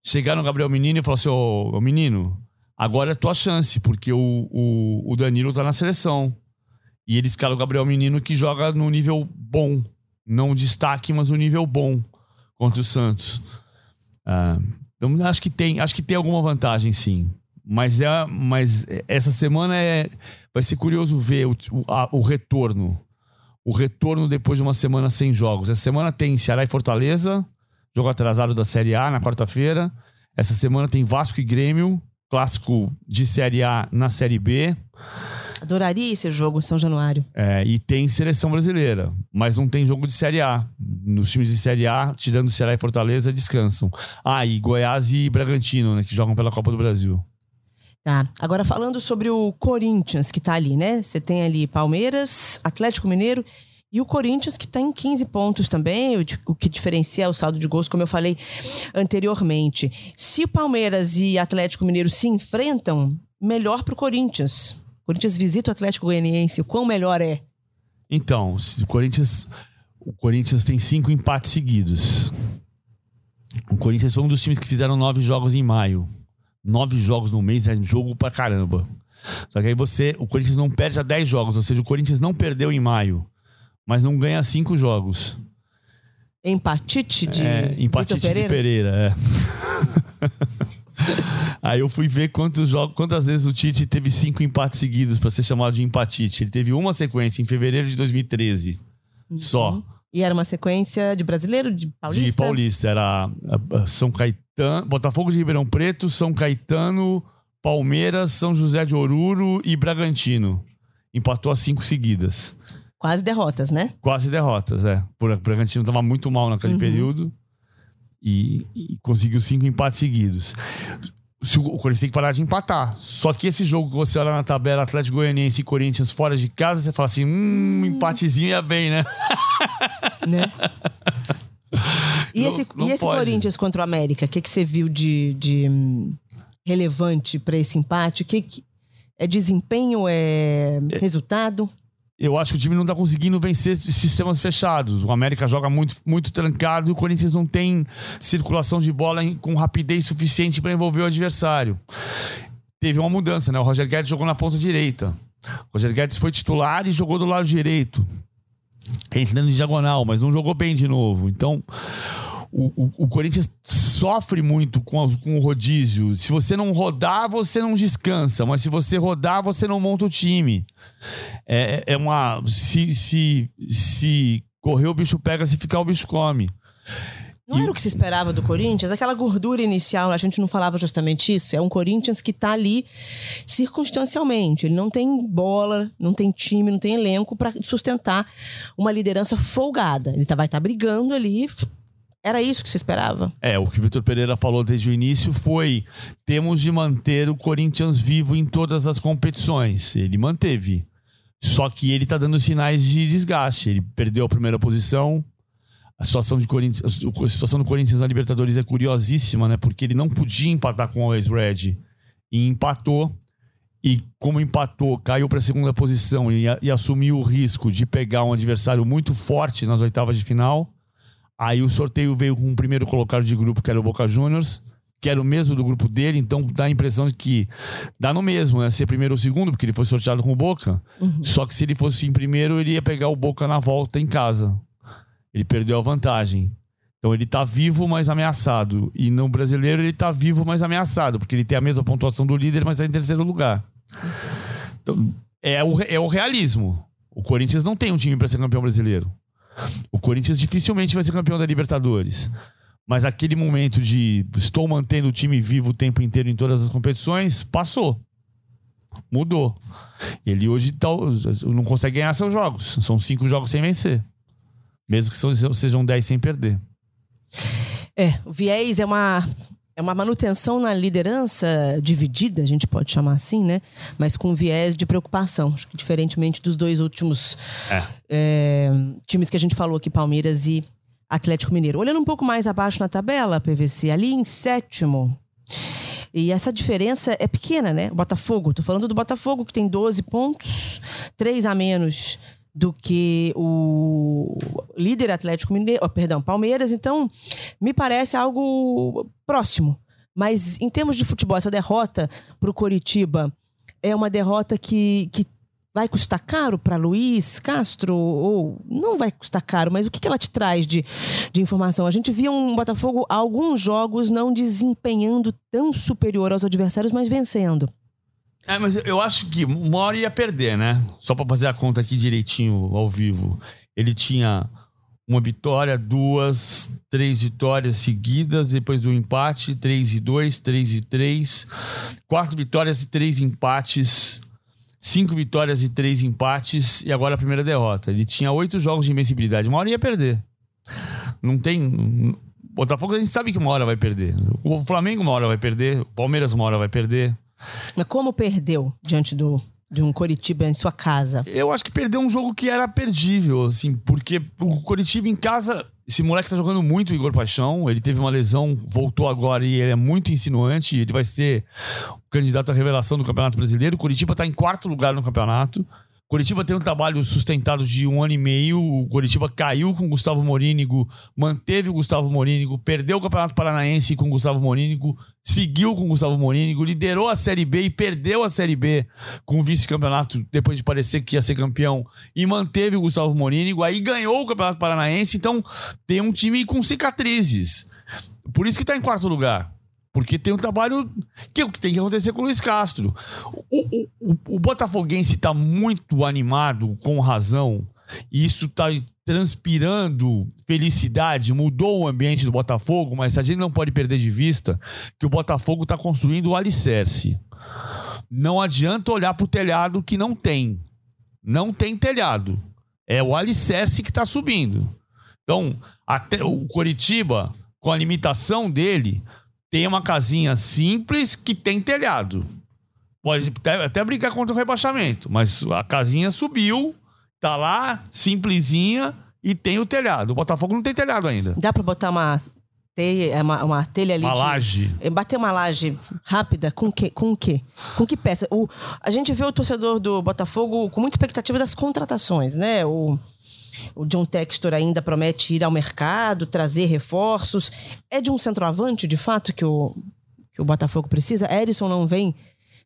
chegar no Gabriel Menino e falar assim: ô, ô menino, agora é tua chance, porque o, o, o Danilo tá na seleção. E ele escala o Gabriel Menino que joga no nível bom. Não destaque, mas no nível bom contra o Santos. Ah, então acho que tem, acho que tem alguma vantagem, sim. Mas, é, mas essa semana é, vai ser curioso ver o, o, a, o retorno. O retorno depois de uma semana sem jogos. Essa semana tem Ceará e Fortaleza, jogo atrasado da Série A na quarta-feira. Essa semana tem Vasco e Grêmio, clássico de Série A na Série B. Adoraria esse jogo em São Januário. É, e tem seleção brasileira, mas não tem jogo de Série A. Nos times de Série A, tirando Ceará e Fortaleza, descansam. Ah, e Goiás e Bragantino, né, que jogam pela Copa do Brasil. Tá. Agora falando sobre o Corinthians que tá ali, né? Você tem ali Palmeiras, Atlético Mineiro e o Corinthians que tem 15 pontos também, o, o que diferencia o saldo de gols, como eu falei anteriormente. Se o Palmeiras e Atlético Mineiro se enfrentam, melhor pro Corinthians. Corinthians visita o Atlético Goianiense, o quão melhor é? Então, o Corinthians, o Corinthians tem cinco empates seguidos. O Corinthians foi um dos times que fizeram nove jogos em maio. Nove jogos no mês é jogo pra caramba. Só que aí você, o Corinthians não perde a dez jogos, ou seja, o Corinthians não perdeu em maio, mas não ganha cinco jogos. Empatite de é, empatite Pereira? de Pereira, é. Aí eu fui ver quantos jogos, quantas vezes o Tite teve cinco empates seguidos para ser chamado de empatite. Ele teve uma sequência em fevereiro de 2013. Uhum. Só. E era uma sequência de brasileiro, de paulista? De paulista. Era São Caetano, Botafogo de Ribeirão Preto, São Caetano, Palmeiras, São José de Oruro e Bragantino. Empatou as cinco seguidas. Quase derrotas, né? Quase derrotas, é. O Bragantino estava muito mal naquele uhum. período e, e conseguiu cinco empates seguidos o Corinthians tem que parar de empatar. Só que esse jogo que você olha na tabela, Atlético Goianiense e Corinthians fora de casa, você fala assim: hum, empatezinho ia bem, né? né? E não, esse, não e esse Corinthians contra o América, o que, que você viu de, de hum, relevante para esse empate? O que, que é desempenho? É, é resultado? Eu acho que o time não tá conseguindo vencer sistemas fechados. O América joga muito, muito trancado e o Corinthians não tem circulação de bola com rapidez suficiente para envolver o adversário. Teve uma mudança, né? O Roger Guedes jogou na ponta direita. O Roger Guedes foi titular e jogou do lado direito. Entrando em diagonal, mas não jogou bem de novo. Então, o, o, o, Corinthians sofre muito com, com o rodízio. Se você não rodar, você não descansa. Mas se você rodar, você não monta o time. É, é uma. Se, se, se correr, o bicho pega, se ficar, o bicho come. Não era o que se esperava do Corinthians? Aquela gordura inicial, a gente não falava justamente isso. É um Corinthians que está ali circunstancialmente. Ele não tem bola, não tem time, não tem elenco para sustentar uma liderança folgada. Ele tá, vai estar tá brigando ali era isso que se esperava? É, o que o Vitor Pereira falou desde o início foi: temos de manter o Corinthians vivo em todas as competições. Ele manteve. Só que ele tá dando sinais de desgaste. Ele perdeu a primeira posição. A situação, de Corinthians, a situação do Corinthians na Libertadores é curiosíssima, né? Porque ele não podia empatar com o Always Red. E empatou. E como empatou, caiu para a segunda posição e, e assumiu o risco de pegar um adversário muito forte nas oitavas de final Aí o sorteio veio com o primeiro colocado de grupo, que era o Boca Juniors, que era o mesmo do grupo dele, então dá a impressão de que dá no mesmo, né? Ser primeiro ou segundo, porque ele foi sorteado com o Boca. Uhum. Só que se ele fosse em primeiro, ele ia pegar o Boca na volta em casa. Ele perdeu a vantagem. Então ele tá vivo, mas ameaçado. E no brasileiro ele tá vivo, mas ameaçado, porque ele tem a mesma pontuação do líder, mas tá em terceiro lugar. Então, é o, é o realismo. O Corinthians não tem um time para ser campeão brasileiro. O Corinthians dificilmente vai ser campeão da Libertadores. Mas aquele momento de estou mantendo o time vivo o tempo inteiro em todas as competições, passou. Mudou. Ele hoje tá, não consegue ganhar seus jogos. São cinco jogos sem vencer. Mesmo que sejam dez sem perder. É, o viés é uma é uma manutenção na liderança dividida, a gente pode chamar assim, né? Mas com viés de preocupação. Acho que diferentemente dos dois últimos é. É, times que a gente falou aqui, Palmeiras e Atlético Mineiro. Olhando um pouco mais abaixo na tabela, PVC, ali em sétimo. E essa diferença é pequena, né? O Botafogo, tô falando do Botafogo, que tem 12 pontos, 3 a menos do que o líder Atlético Mineiro, oh, perdão, Palmeiras, então me parece algo próximo. Mas em termos de futebol, essa derrota para o Coritiba é uma derrota que, que vai custar caro para Luiz Castro? Ou não vai custar caro, mas o que, que ela te traz de, de informação? A gente via um Botafogo alguns jogos não desempenhando tão superior aos adversários, mas vencendo. É, mas eu acho que uma hora ia perder, né? Só para fazer a conta aqui direitinho ao vivo. Ele tinha uma vitória, duas, três vitórias seguidas, depois do empate, três e dois, três e três, quatro vitórias e três empates, cinco vitórias e três empates, e agora a primeira derrota. Ele tinha oito jogos de invencibilidade. Uma hora ia perder. Não tem. Botafogo a gente sabe que uma hora vai perder. O Flamengo uma hora vai perder, o Palmeiras uma hora vai perder. Mas como perdeu diante do, de um Coritiba em sua casa? Eu acho que perdeu um jogo que era perdível, assim, porque o Coritiba em casa. Esse moleque tá jogando muito, Igor Paixão. Ele teve uma lesão, voltou agora e ele é muito insinuante. Ele vai ser o candidato à revelação do Campeonato Brasileiro. O Coritiba tá em quarto lugar no campeonato. Curitiba tem um trabalho sustentado de um ano e meio. O Curitiba caiu com o Gustavo Morínigo, manteve o Gustavo Morínigo, perdeu o Campeonato Paranaense com o Gustavo Morínigo, seguiu com o Gustavo Morínigo, liderou a Série B e perdeu a Série B com o vice-campeonato depois de parecer que ia ser campeão e manteve o Gustavo Morínigo. Aí ganhou o Campeonato Paranaense. Então tem um time com cicatrizes. Por isso que está em quarto lugar. Porque tem um trabalho que é o que tem que acontecer com o Luiz Castro. O, o, o Botafoguense está muito animado, com razão. E isso está transpirando felicidade, mudou o ambiente do Botafogo, mas a gente não pode perder de vista que o Botafogo está construindo o alicerce. Não adianta olhar para o telhado que não tem. Não tem telhado. É o alicerce que está subindo. Então, até o Coritiba, com a limitação dele, tem uma casinha simples que tem telhado. Pode até, até brincar contra o rebaixamento, mas a casinha subiu, tá lá, simplesinha e tem o telhado. O Botafogo não tem telhado ainda. Dá para botar uma teia, uma, uma telha ali. Uma de, laje. Bater uma laje rápida com que, com o quê? Com que peça? O, a gente vê o torcedor do Botafogo com muita expectativa das contratações, né? O, o John Textor ainda promete ir ao mercado, trazer reforços. É de um centroavante, de fato, que o, que o Botafogo precisa? Erisson não vem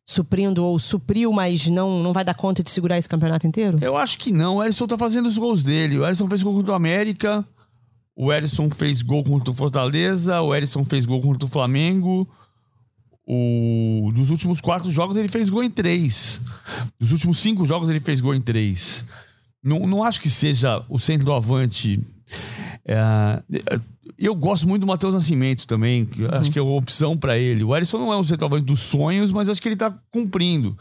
suprindo ou supriu, mas não, não vai dar conta de segurar esse campeonato inteiro? Eu acho que não. O Erisson tá fazendo os gols dele. O Erisson fez gol contra o América. O Erisson fez gol contra o Fortaleza. O Erisson fez gol contra o Flamengo. O... Dos últimos quatro jogos ele fez gol em três. Dos últimos cinco jogos ele fez gol em três. Não, não acho que seja o centroavante. É, eu gosto muito do Matheus Nascimento também. Uhum. Acho que é uma opção para ele. O Alisson não é o centroavante dos sonhos, mas acho que ele tá cumprindo.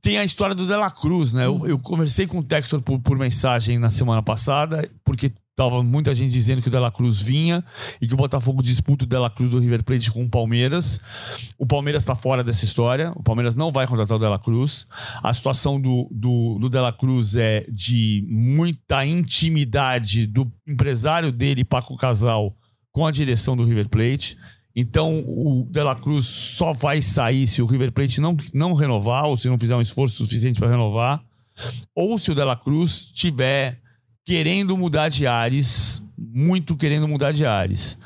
Tem a história do Dela Cruz, né? Eu, eu conversei com o Textor por, por mensagem na semana passada, porque Tava muita gente dizendo que o Dela Cruz vinha e que o Botafogo disputa o Dela Cruz do River Plate com o Palmeiras. O Palmeiras está fora dessa história. O Palmeiras não vai contratar o Dela Cruz. A situação do, do, do Dela Cruz é de muita intimidade do empresário dele, Paco Casal, com a direção do River Plate. Então o Dela Cruz só vai sair se o River Plate não, não renovar ou se não fizer um esforço suficiente para renovar. Ou se o Dela Cruz tiver querendo mudar de ares, muito querendo mudar de ares.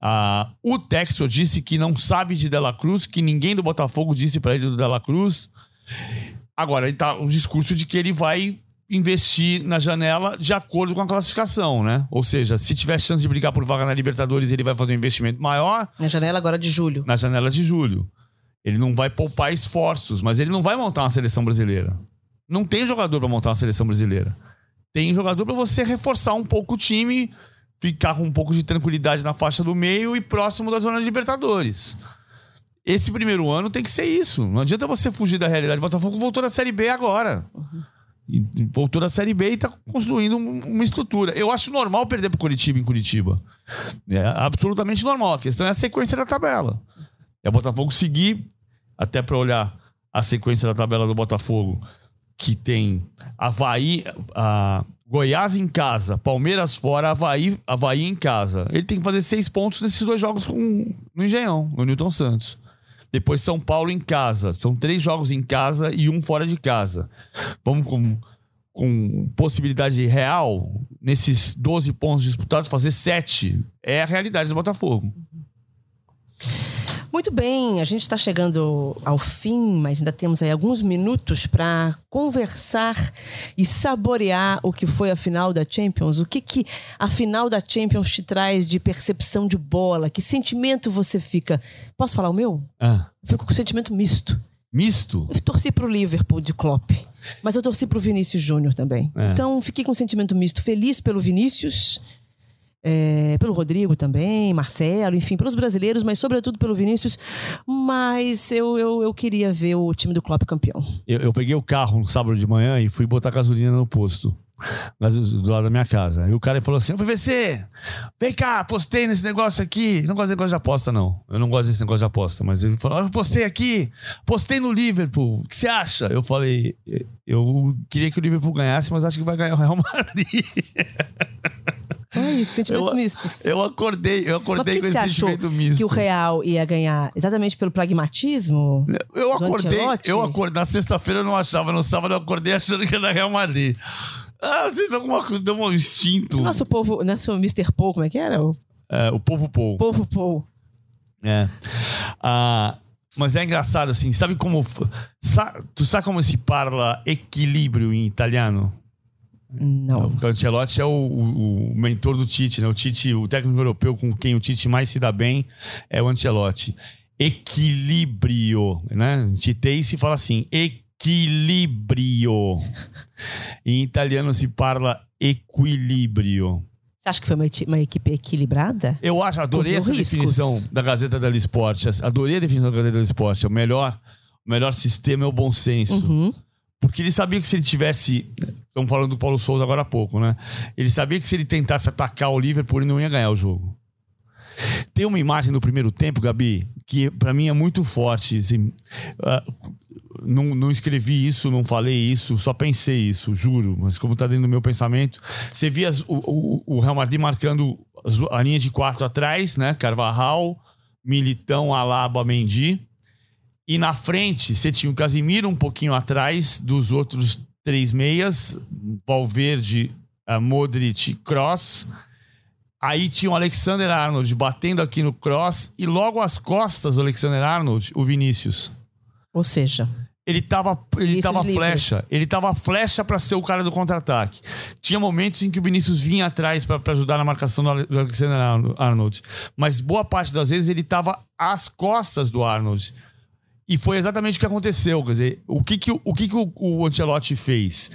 Ah, o Texo disse que não sabe de Dela Cruz, que ninguém do Botafogo disse para ele do Dela Cruz. Agora, ele tá o discurso de que ele vai investir na janela de acordo com a classificação, né? Ou seja, se tiver chance de brigar por vaga na Libertadores, ele vai fazer um investimento maior. Na janela agora de julho. Na janela de julho. Ele não vai poupar esforços, mas ele não vai montar uma seleção brasileira. Não tem jogador para montar uma seleção brasileira tem jogador para você reforçar um pouco o time, ficar com um pouco de tranquilidade na faixa do meio e próximo da zona de Libertadores. Esse primeiro ano tem que ser isso. Não adianta você fugir da realidade. O Botafogo voltou da Série B agora. Uhum. voltou da Série B e está construindo uma estrutura. Eu acho normal perder para Curitiba em Curitiba. É absolutamente normal. A questão é a sequência da tabela. É o Botafogo seguir, até para olhar a sequência da tabela do Botafogo que tem Havaí, a Goiás em casa, Palmeiras fora, Havaí, Havaí em casa. Ele tem que fazer seis pontos nesses dois jogos com, no Engenhão, no Newton Santos. Depois São Paulo em casa. São três jogos em casa e um fora de casa. Vamos com, com possibilidade real, nesses 12 pontos disputados, fazer sete. É a realidade do Botafogo. Muito bem, a gente está chegando ao fim, mas ainda temos aí alguns minutos para conversar e saborear o que foi a final da Champions. O que, que a final da Champions te traz de percepção de bola? Que sentimento você fica? Posso falar o meu? Ah. Fico com sentimento misto. Misto? Eu torci pro Liverpool de Klopp. Mas eu torci pro Vinícius Júnior também. É. Então, fiquei com um sentimento misto. Feliz pelo Vinícius é, pelo Rodrigo também, Marcelo, enfim, pelos brasileiros, mas sobretudo pelo Vinícius. Mas eu, eu, eu queria ver o time do Klopp campeão. Eu, eu peguei o carro no sábado de manhã e fui botar gasolina no posto. do lado da minha casa. Aí o cara falou assim: PVC, vem cá, postei nesse negócio aqui. Eu não gosto desse negócio de aposta, não. Eu não gosto desse negócio de aposta. Mas ele falou: eu postei aqui, postei no Liverpool. O que você acha? Eu falei: eu queria que o Liverpool ganhasse, mas acho que vai ganhar o Real Madrid. É isso, sentimentos eu, mistos. Eu acordei, eu acordei com esse sentimento misto. que o Real ia ganhar exatamente pelo pragmatismo? Eu acordei, eu acordei. Na sexta-feira eu não achava, no sábado eu acordei achando que era Real Madrid. Ah, vocês alguma coisa, deu um instinto. Nosso povo, nosso Mr. Paul, como é que era? O É, o povo Paul. povo Paul. É. Ah, mas é engraçado assim, sabe como. sa- tu sabe como se parla equilíbrio em italiano? Não. O Ancelotti é o, o- o mentor do Tite, né? O Tite, o técnico europeu com quem o Tite mais se dá bem é o Ancelotti. Equilíbrio, né? Titei se fala assim, equilíbrio. em italiano se parla equilíbrio. Você acha que foi uma, uma equipe equilibrada? Eu acho, adorei Correu essa riscos. definição da Gazeta dello Sport. Adorei a definição da Gazeta dello Sport. O melhor, o melhor sistema é o bom senso. Uhum. Porque ele sabia que se ele tivesse. Estamos falando do Paulo Souza agora há pouco, né? Ele sabia que se ele tentasse atacar o Liverpool, ele não ia ganhar o jogo. Tem uma imagem do primeiro tempo, Gabi, que pra mim é muito forte. assim, ah, não, não escrevi isso, não falei isso, só pensei isso, juro. Mas como tá dentro do meu pensamento, você via as- o, o, o Real Madrid marcando a linha de quatro atrás, né? Carvajal, Militão, Alaba, Mendy. E na frente, você tinha o Casimiro um pouquinho atrás dos outros três meias, Valverde, eh, Modric, Cross. Aí tinha o Alexander Arnold batendo aqui no Cross e logo às costas do Alexander Arnold, o Vinícius. Ou seja, Ele tava, ele Vinícius tava livre. flecha. Ele tava flecha pra ser o cara do contra-ataque. Tinha momentos em que o Vinícius vinha atrás pra ajudar na marcação do Ale- do Alexander Arno- Arnold. Mas boa parte das vezes ele tava às costas do Arnold. E foi exatamente o que aconteceu. Quer dizer, o que, que, o, que, que o, o Ancelotti fez?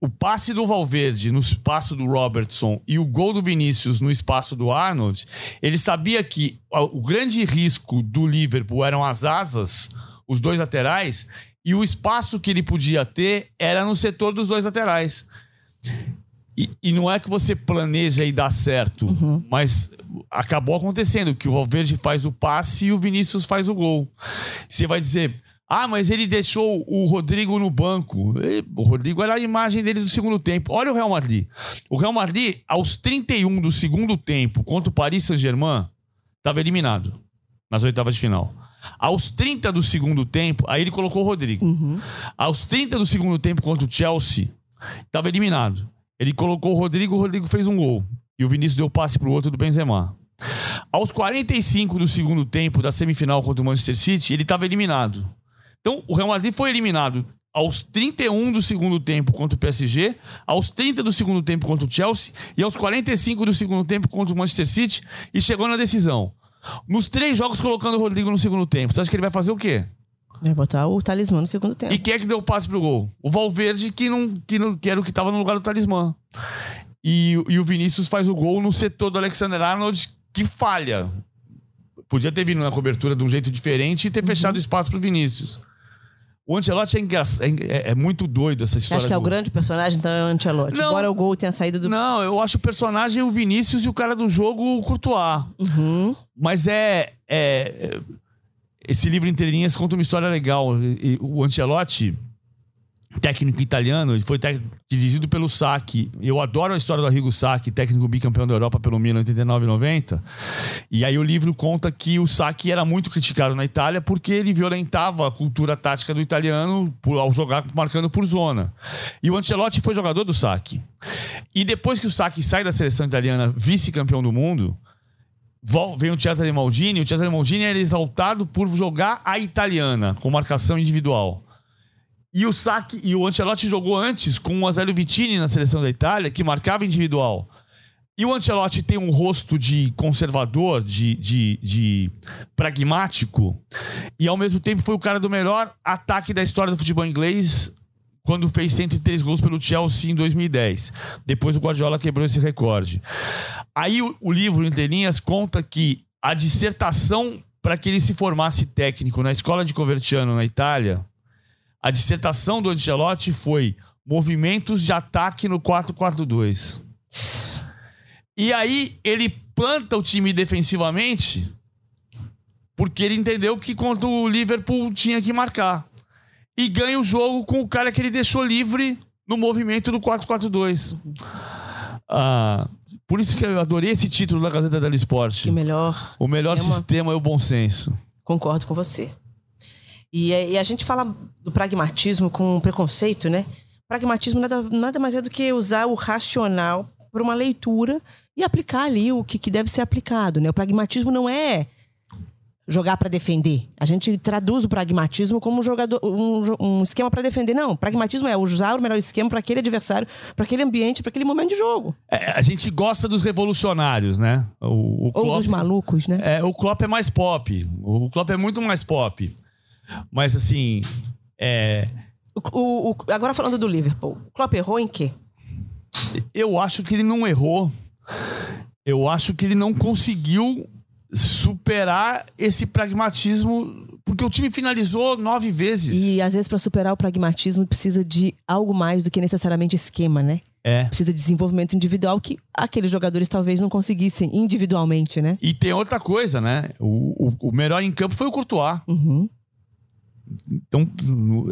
O passe do Valverde no espaço do Robertson e o gol do Vinícius no espaço do Arnold, ele sabia que o grande risco do Liverpool eram as asas, os dois laterais, e o espaço que ele podia ter era no setor dos dois laterais. E, e não é que você planeja e dá certo, mas acabou acontecendo que o Valverde faz o passe e o Vinícius faz o gol. Você vai dizer, ah, mas ele deixou o Rodrigo no banco. E, O Rodrigo era a imagem dele do segundo tempo. Olha o Real Madrid. O Real Madrid, aos 31 do segundo tempo, contra o Paris Saint-Germain, estava eliminado nas oitavas de final. Aos 30 do segundo tempo, aí ele colocou o Rodrigo. Aos 30 do segundo tempo contra o Chelsea, estava eliminado. Ele colocou o Rodrigo, o Rodrigo fez um gol. E o Vinícius deu passe pro outro do Benzema. Aos 45 do segundo tempo da semifinal contra o Manchester City, ele estava eliminado. Então, o Real Madrid foi eliminado aos 31 do segundo tempo contra o PSG, aos 30 do segundo tempo contra o Chelsea e aos 45 do segundo tempo contra o Manchester City e chegou na decisão. Nos três jogos colocando o Rodrigo no segundo tempo. Você acha que ele vai fazer o quê? Vai botar o talismã no segundo tempo. E quem é que deu o passe pro gol? O Valverde, que, não, que, não, que era o que tava no lugar do talismã. E, e o Vinícius faz o gol no setor do Alexander Arnold, que falha. Podia ter vindo na cobertura de um jeito diferente e ter fechado o espaço pro Vinícius. O Ancelotti é, engra- é, é muito doido essa história. acha que é o do- grande personagem, então é o Ancelotti? Não. Embora o gol tenha saído do... Não, eu acho o personagem o Vinícius e o cara do jogo o Courtois. Uhum. Mas é, é- Esse livro linhas conta uma história legal. O Ancelotti, técnico italiano, foi dirigido pelo Sacchi. Eu adoro a história do Arrigo Sacchi, técnico bicampeão da Europa pelo Milan 89 e 90. E aí o livro conta que o Sacchi era muito criticado na Itália porque ele violentava a cultura tática do italiano ao jogar marcando por zona. E o Ancelotti foi jogador do Sacchi. E depois que o Sacchi sai da seleção italiana vice-campeão do mundo, Vem o Cesare Maldini. O Cesare Maldini era exaltado por jogar a italiana, com marcação individual. E o Sacchi e o Ancelotti jogou antes com o Azeglio Vitini na seleção da Itália, que marcava individual. E o Ancelotti tem um rosto de conservador, de, de, de pragmático, e ao mesmo tempo foi o cara do melhor ataque da história do futebol inglês quando fez 103 gols pelo Chelsea em 2010. Depois o Guardiola quebrou esse recorde. Aí o, o livro, entre linhas, conta que a dissertação para que ele se formasse técnico na escola de Coverciano, na Itália, a dissertação do Ancelotti foi movimentos de ataque no 4-4-2. E aí ele planta o time defensivamente porque ele entendeu que contra o Liverpool tinha que marcar. E ganha o jogo com o cara que ele deixou livre no movimento do 4-4-2. Ah, por isso que eu adorei esse título da Gazeta dello Sport. Que melhor. O melhor sistema. sistema é o bom senso. Concordo com você. E, e a gente fala do pragmatismo com preconceito, né? Pragmatismo nada, nada mais é do que usar o racional para uma leitura e aplicar ali o que, que deve ser aplicado, né? O pragmatismo não é jogar para defender. A gente traduz o pragmatismo como um, jogador, um, um esquema para defender. Não, pragmatismo é usar o melhor esquema para aquele adversário, para aquele ambiente, para aquele momento de jogo. É, a gente gosta dos revolucionários, né? O, o Ou Klopp- dos malucos, né? É, o Klopp é mais pop. O Klopp é muito mais pop. Mas assim, é, o- o- agora falando do Liverpool, o Klopp errou em quê? eu acho que ele não errou. Eu acho que ele não conseguiu superar esse pragmatismo, porque o time finalizou nove vezes. E às vezes para superar o pragmatismo precisa de algo mais do que necessariamente esquema, né? É. Precisa de desenvolvimento individual que aqueles jogadores talvez não conseguissem individualmente, né? E tem outra coisa, né? O, o, o melhor em campo foi o Courtois. Uhum. Então,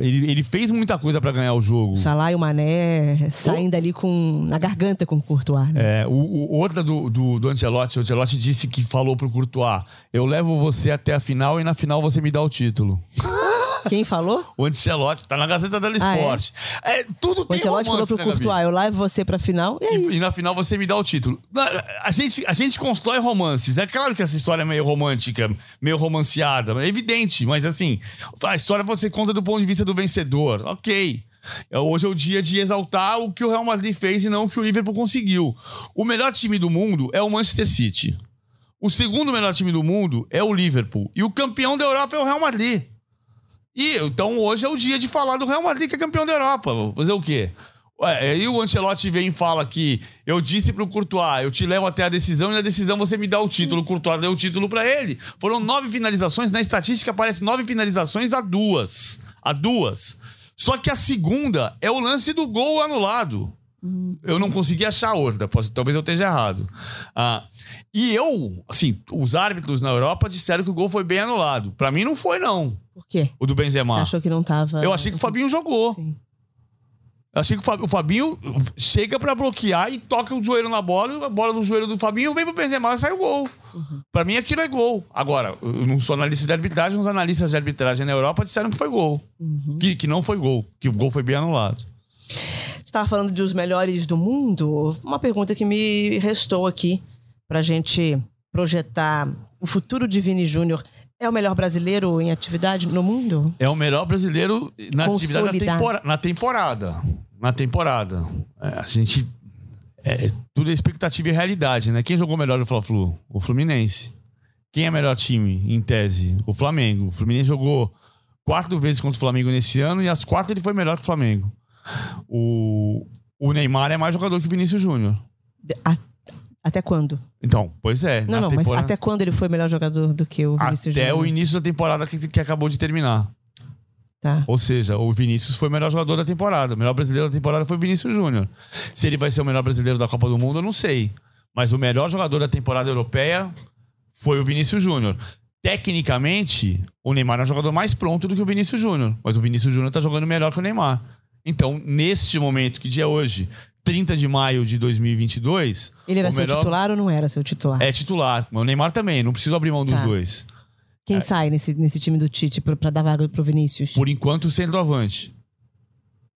ele, ele fez muita coisa pra ganhar o jogo. O Salah e o Mané saindo ali com na garganta com o Courtois, né? É, o, o- outra do, do, do Ancelotti, o Ancelotti disse que falou pro Courtois: eu levo você até a final e na final você me dá o título. Quem falou? O Ancelotti tá na Gazeta dello Ah, é? É? tudo O tem Ancelotti falou pro né? Courtois, eu levo você pra final. E é E, isso. e na final você me dá o título. A gente, a gente constrói romances. É claro que essa história é meio romântica, meio romanceada. É evidente, mas assim, a história você conta do ponto de vista do vencedor. Ok. É, Hoje é o dia de exaltar o que o Real Madrid fez e não o que o Liverpool conseguiu. O melhor time do mundo é o Manchester City. O segundo melhor time do mundo é o Liverpool. E o campeão da Europa é o Real Madrid. E então hoje é o dia de falar do Real Madrid que é campeão da Europa. Vou Fazer o quê? Ué, aí o Ancelotti vem e fala que eu disse pro Courtois, eu te levo até a decisão e na decisão você me dá o título. O Courtois deu o título pra ele. Foram nove finalizações, na estatística aparece nove finalizações a duas. A duas. Só que a segunda é o lance do gol anulado. Eu não consegui achar outra, posso- talvez eu esteja errado. Ah, e eu, assim, os árbitros na Europa disseram que o gol foi bem anulado. Pra mim não foi, não. Por quê? O do Você Benzema. achou que não tava. Eu achei que o Fabinho jogou. Sim. Eu achei que o Fa- o Fabinho chega pra bloquear e toca o joelho na bola, a bola no joelho do Fabinho vem pro Benzema e sai o gol. Pra mim aquilo é gol. Agora, eu não sou analista de arbitragem, os analistas de arbitragem na Europa disseram que foi gol. Que, que não foi gol, que o gol foi bem anulado. Você estava falando dos melhores do mundo. Uma pergunta que me restou aqui pra gente projetar o futuro de Vini Júnior. É o melhor brasileiro em atividade no mundo? É o melhor brasileiro na atividade na, tempora- na temporada. Na temporada. É, a gente. É, é tudo é expectativa e realidade, né? Quem jogou melhor no Fla-Flu? O Fluminense. Quem é melhor time, em tese? O Flamengo. O Fluminense jogou quatro vezes contra o Flamengo nesse ano e as quatro ele foi melhor que o Flamengo. O, o Neymar é mais jogador que o Vinícius Júnior. Até quando? Então, pois é. Não, não, mas temporada- até quando ele foi melhor jogador do que o Vinícius até Júnior? o início da temporada que, que acabou de terminar. Tá. Ou seja, o Vinícius foi o melhor jogador da temporada. O melhor brasileiro da temporada foi o Vinícius Júnior. Se ele vai ser o melhor brasileiro da Copa do Mundo, eu não sei. Mas o melhor jogador da temporada europeia foi o Vinícius Júnior. Tecnicamente, o Neymar é um jogador mais pronto do que o Vinícius Júnior. Mas o Vinícius Júnior tá jogando melhor que o Neymar. Então, neste momento, que dia é hoje? 30 de maio de 2022. Ele era seu melhor titular ou não era seu titular? É titular. O Neymar também. Não preciso abrir mão dos Tá. dois. Quem sai nesse, nesse time do Tite pra, pra dar vaga pro Vinícius? Por enquanto, o centroavante.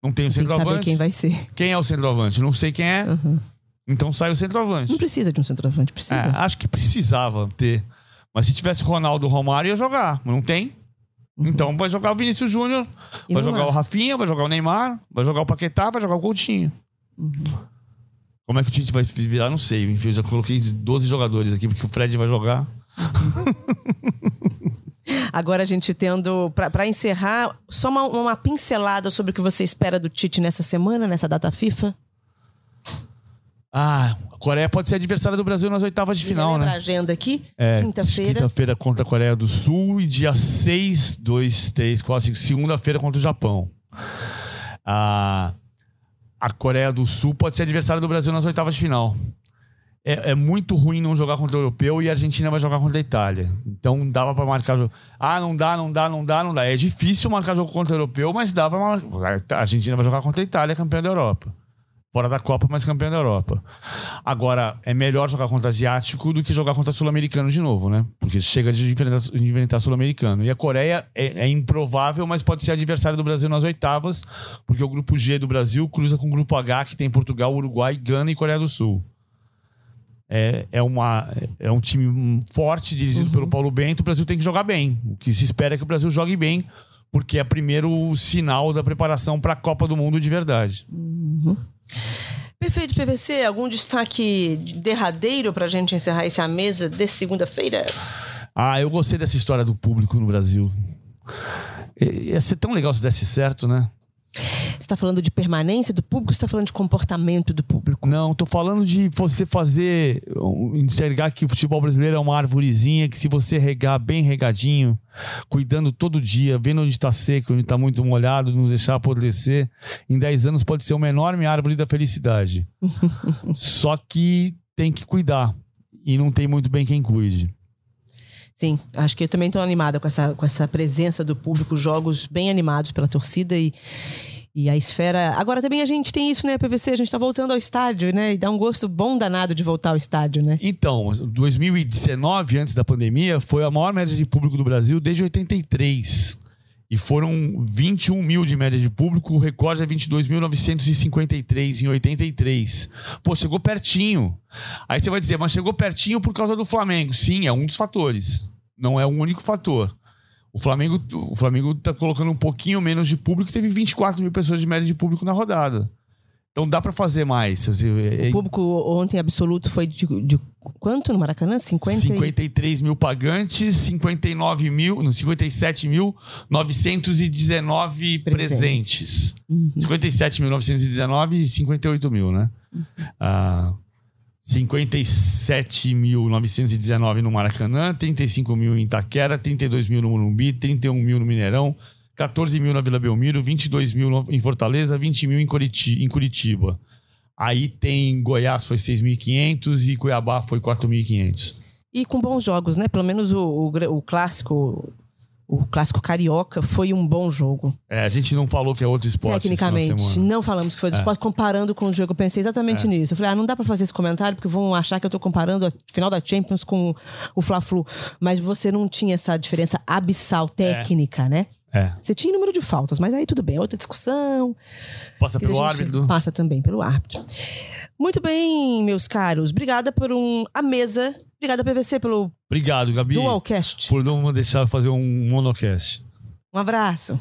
Não tem o Tem que saber centroavante. quem vai ser. Quem é o centroavante? Não sei quem é. Uhum. Então sai o centroavante. Não precisa de um centroavante, É, precisa. acho que precisava ter. Mas se tivesse Ronaldo Romário, ia jogar. Mas não tem. Então vai jogar o Vinícius Júnior, Uhum. Vai jogar há. o Rafinha, vai jogar o Neymar, vai jogar o Paquetá, vai jogar o Coutinho. Uhum. Como é que o Tite vai virar? Não sei. Enfim, eu já coloquei 12 jogadores aqui, porque o Fred vai jogar. Agora a gente tendo, pra pra encerrar, só uma, uma pincelada sobre o que você espera do Tite nessa semana, nessa data FIFA. Ah, a Coreia pode ser adversária do Brasil nas oitavas de final, né? a agenda aqui, É, quinta-feira. Quinta-feira contra a Coreia do Sul e dia 6, 2, 3, 4, 5, segunda-feira contra o Japão. Ah, a Coreia do Sul pode ser adversário do Brasil nas oitavas de final. É, é muito ruim não jogar contra o europeu e a Argentina vai jogar contra a Itália. Então dava para marcar jogo. Ah, não dá, não dá, não dá, não dá. É difícil marcar jogo contra o europeu, mas dá para marcar. A Argentina vai jogar contra a Itália, campeã da Europa. Fora da Copa, mas campeã da Europa. Agora, é melhor jogar contra asiático do que jogar contra sul-americano de novo, né? Porque chega de enfrentar, de enfrentar sul-americano. E a Coreia é, é, improvável, mas pode ser adversário do Brasil nas oitavas, porque o grupo G do Brasil cruza com o grupo H, que tem Portugal, Uruguai, Gana e Coreia do Sul. É, é, uma, é um time forte, dirigido uhum. pelo Paulo Bento. O Brasil tem que jogar bem. O que se espera é que o Brasil jogue bem, porque é primeiro sinal da preparação para a Copa do Mundo de verdade. Uhum. Perfeito, PVC. Algum destaque derradeiro para a gente encerrar essa mesa de segunda-feira? Ah, eu gostei dessa história do público no Brasil. Ia ser tão legal se desse certo, né? Você está falando de permanência do público? Você está falando de comportamento do público? Não, estou falando de você fazer enxergar que o futebol brasileiro é uma árvorezinha que se você regar bem regadinho, cuidando todo dia, vendo onde está seco, onde está muito molhado, não deixar apodrecer, em 10 anos pode ser uma enorme árvore da felicidade. Só que tem que cuidar e não tem muito bem quem cuide. Sim, acho que eu também estou animada com essa, com essa presença do público, jogos bem animados pela torcida e, e a esfera. Agora também a gente tem isso, né, PVC? A gente está voltando ao estádio, né? E dá um gosto bom danado de voltar ao estádio, né? Então, 2019, antes da pandemia, foi a maior média de público do Brasil desde 83. E foram 21 mil de média de público, o recorde é 22.953 em 83. Pô, chegou pertinho. Aí você vai dizer, mas chegou pertinho por causa do Flamengo. Sim, é um dos fatores. Não é o único fator. O Flamengo, o Flamengo tá colocando um pouquinho menos de público, teve 24 mil pessoas de média de público na rodada. Então dá para fazer mais. O público ontem absoluto foi de, de quanto no Maracanã? 50 53 mil pagantes, 59 mil, não, 57 mil 919 presentes. presentes. Uhum. 57.919 e 58 mil, né? Uhum. Ah, 57.919 no Maracanã, 35 mil em Itaquera, 32 mil no Morumbi, 31 mil no Mineirão, 14 mil na Vila Belmiro, 22 mil em Fortaleza, 20 mil em Curitiba. Aí tem Goiás foi 6.500 e Cuiabá foi 4.500. E com bons jogos, né? Pelo menos o, o, o, clássico. O clássico carioca foi um bom jogo. É, a gente não falou que é outro esporte. Tecnicamente, não falamos que foi outro é. esporte, comparando com o jogo. Eu pensei exatamente é. nisso. Eu falei, ah, não dá para fazer esse comentário, porque vão achar que eu tô comparando a final da Champions com o Fla-Flu. Mas você não tinha essa diferença abissal técnica, é. né? É. Você tinha número de faltas, mas aí tudo bem, é outra discussão. Passa pelo árbitro. Passa também pelo árbitro. Muito bem, meus caros. Obrigada por um a mesa. Obrigada PVC pelo Obrigado, Gabi. Dualcast. Por não deixar fazer um monocast. Um abraço.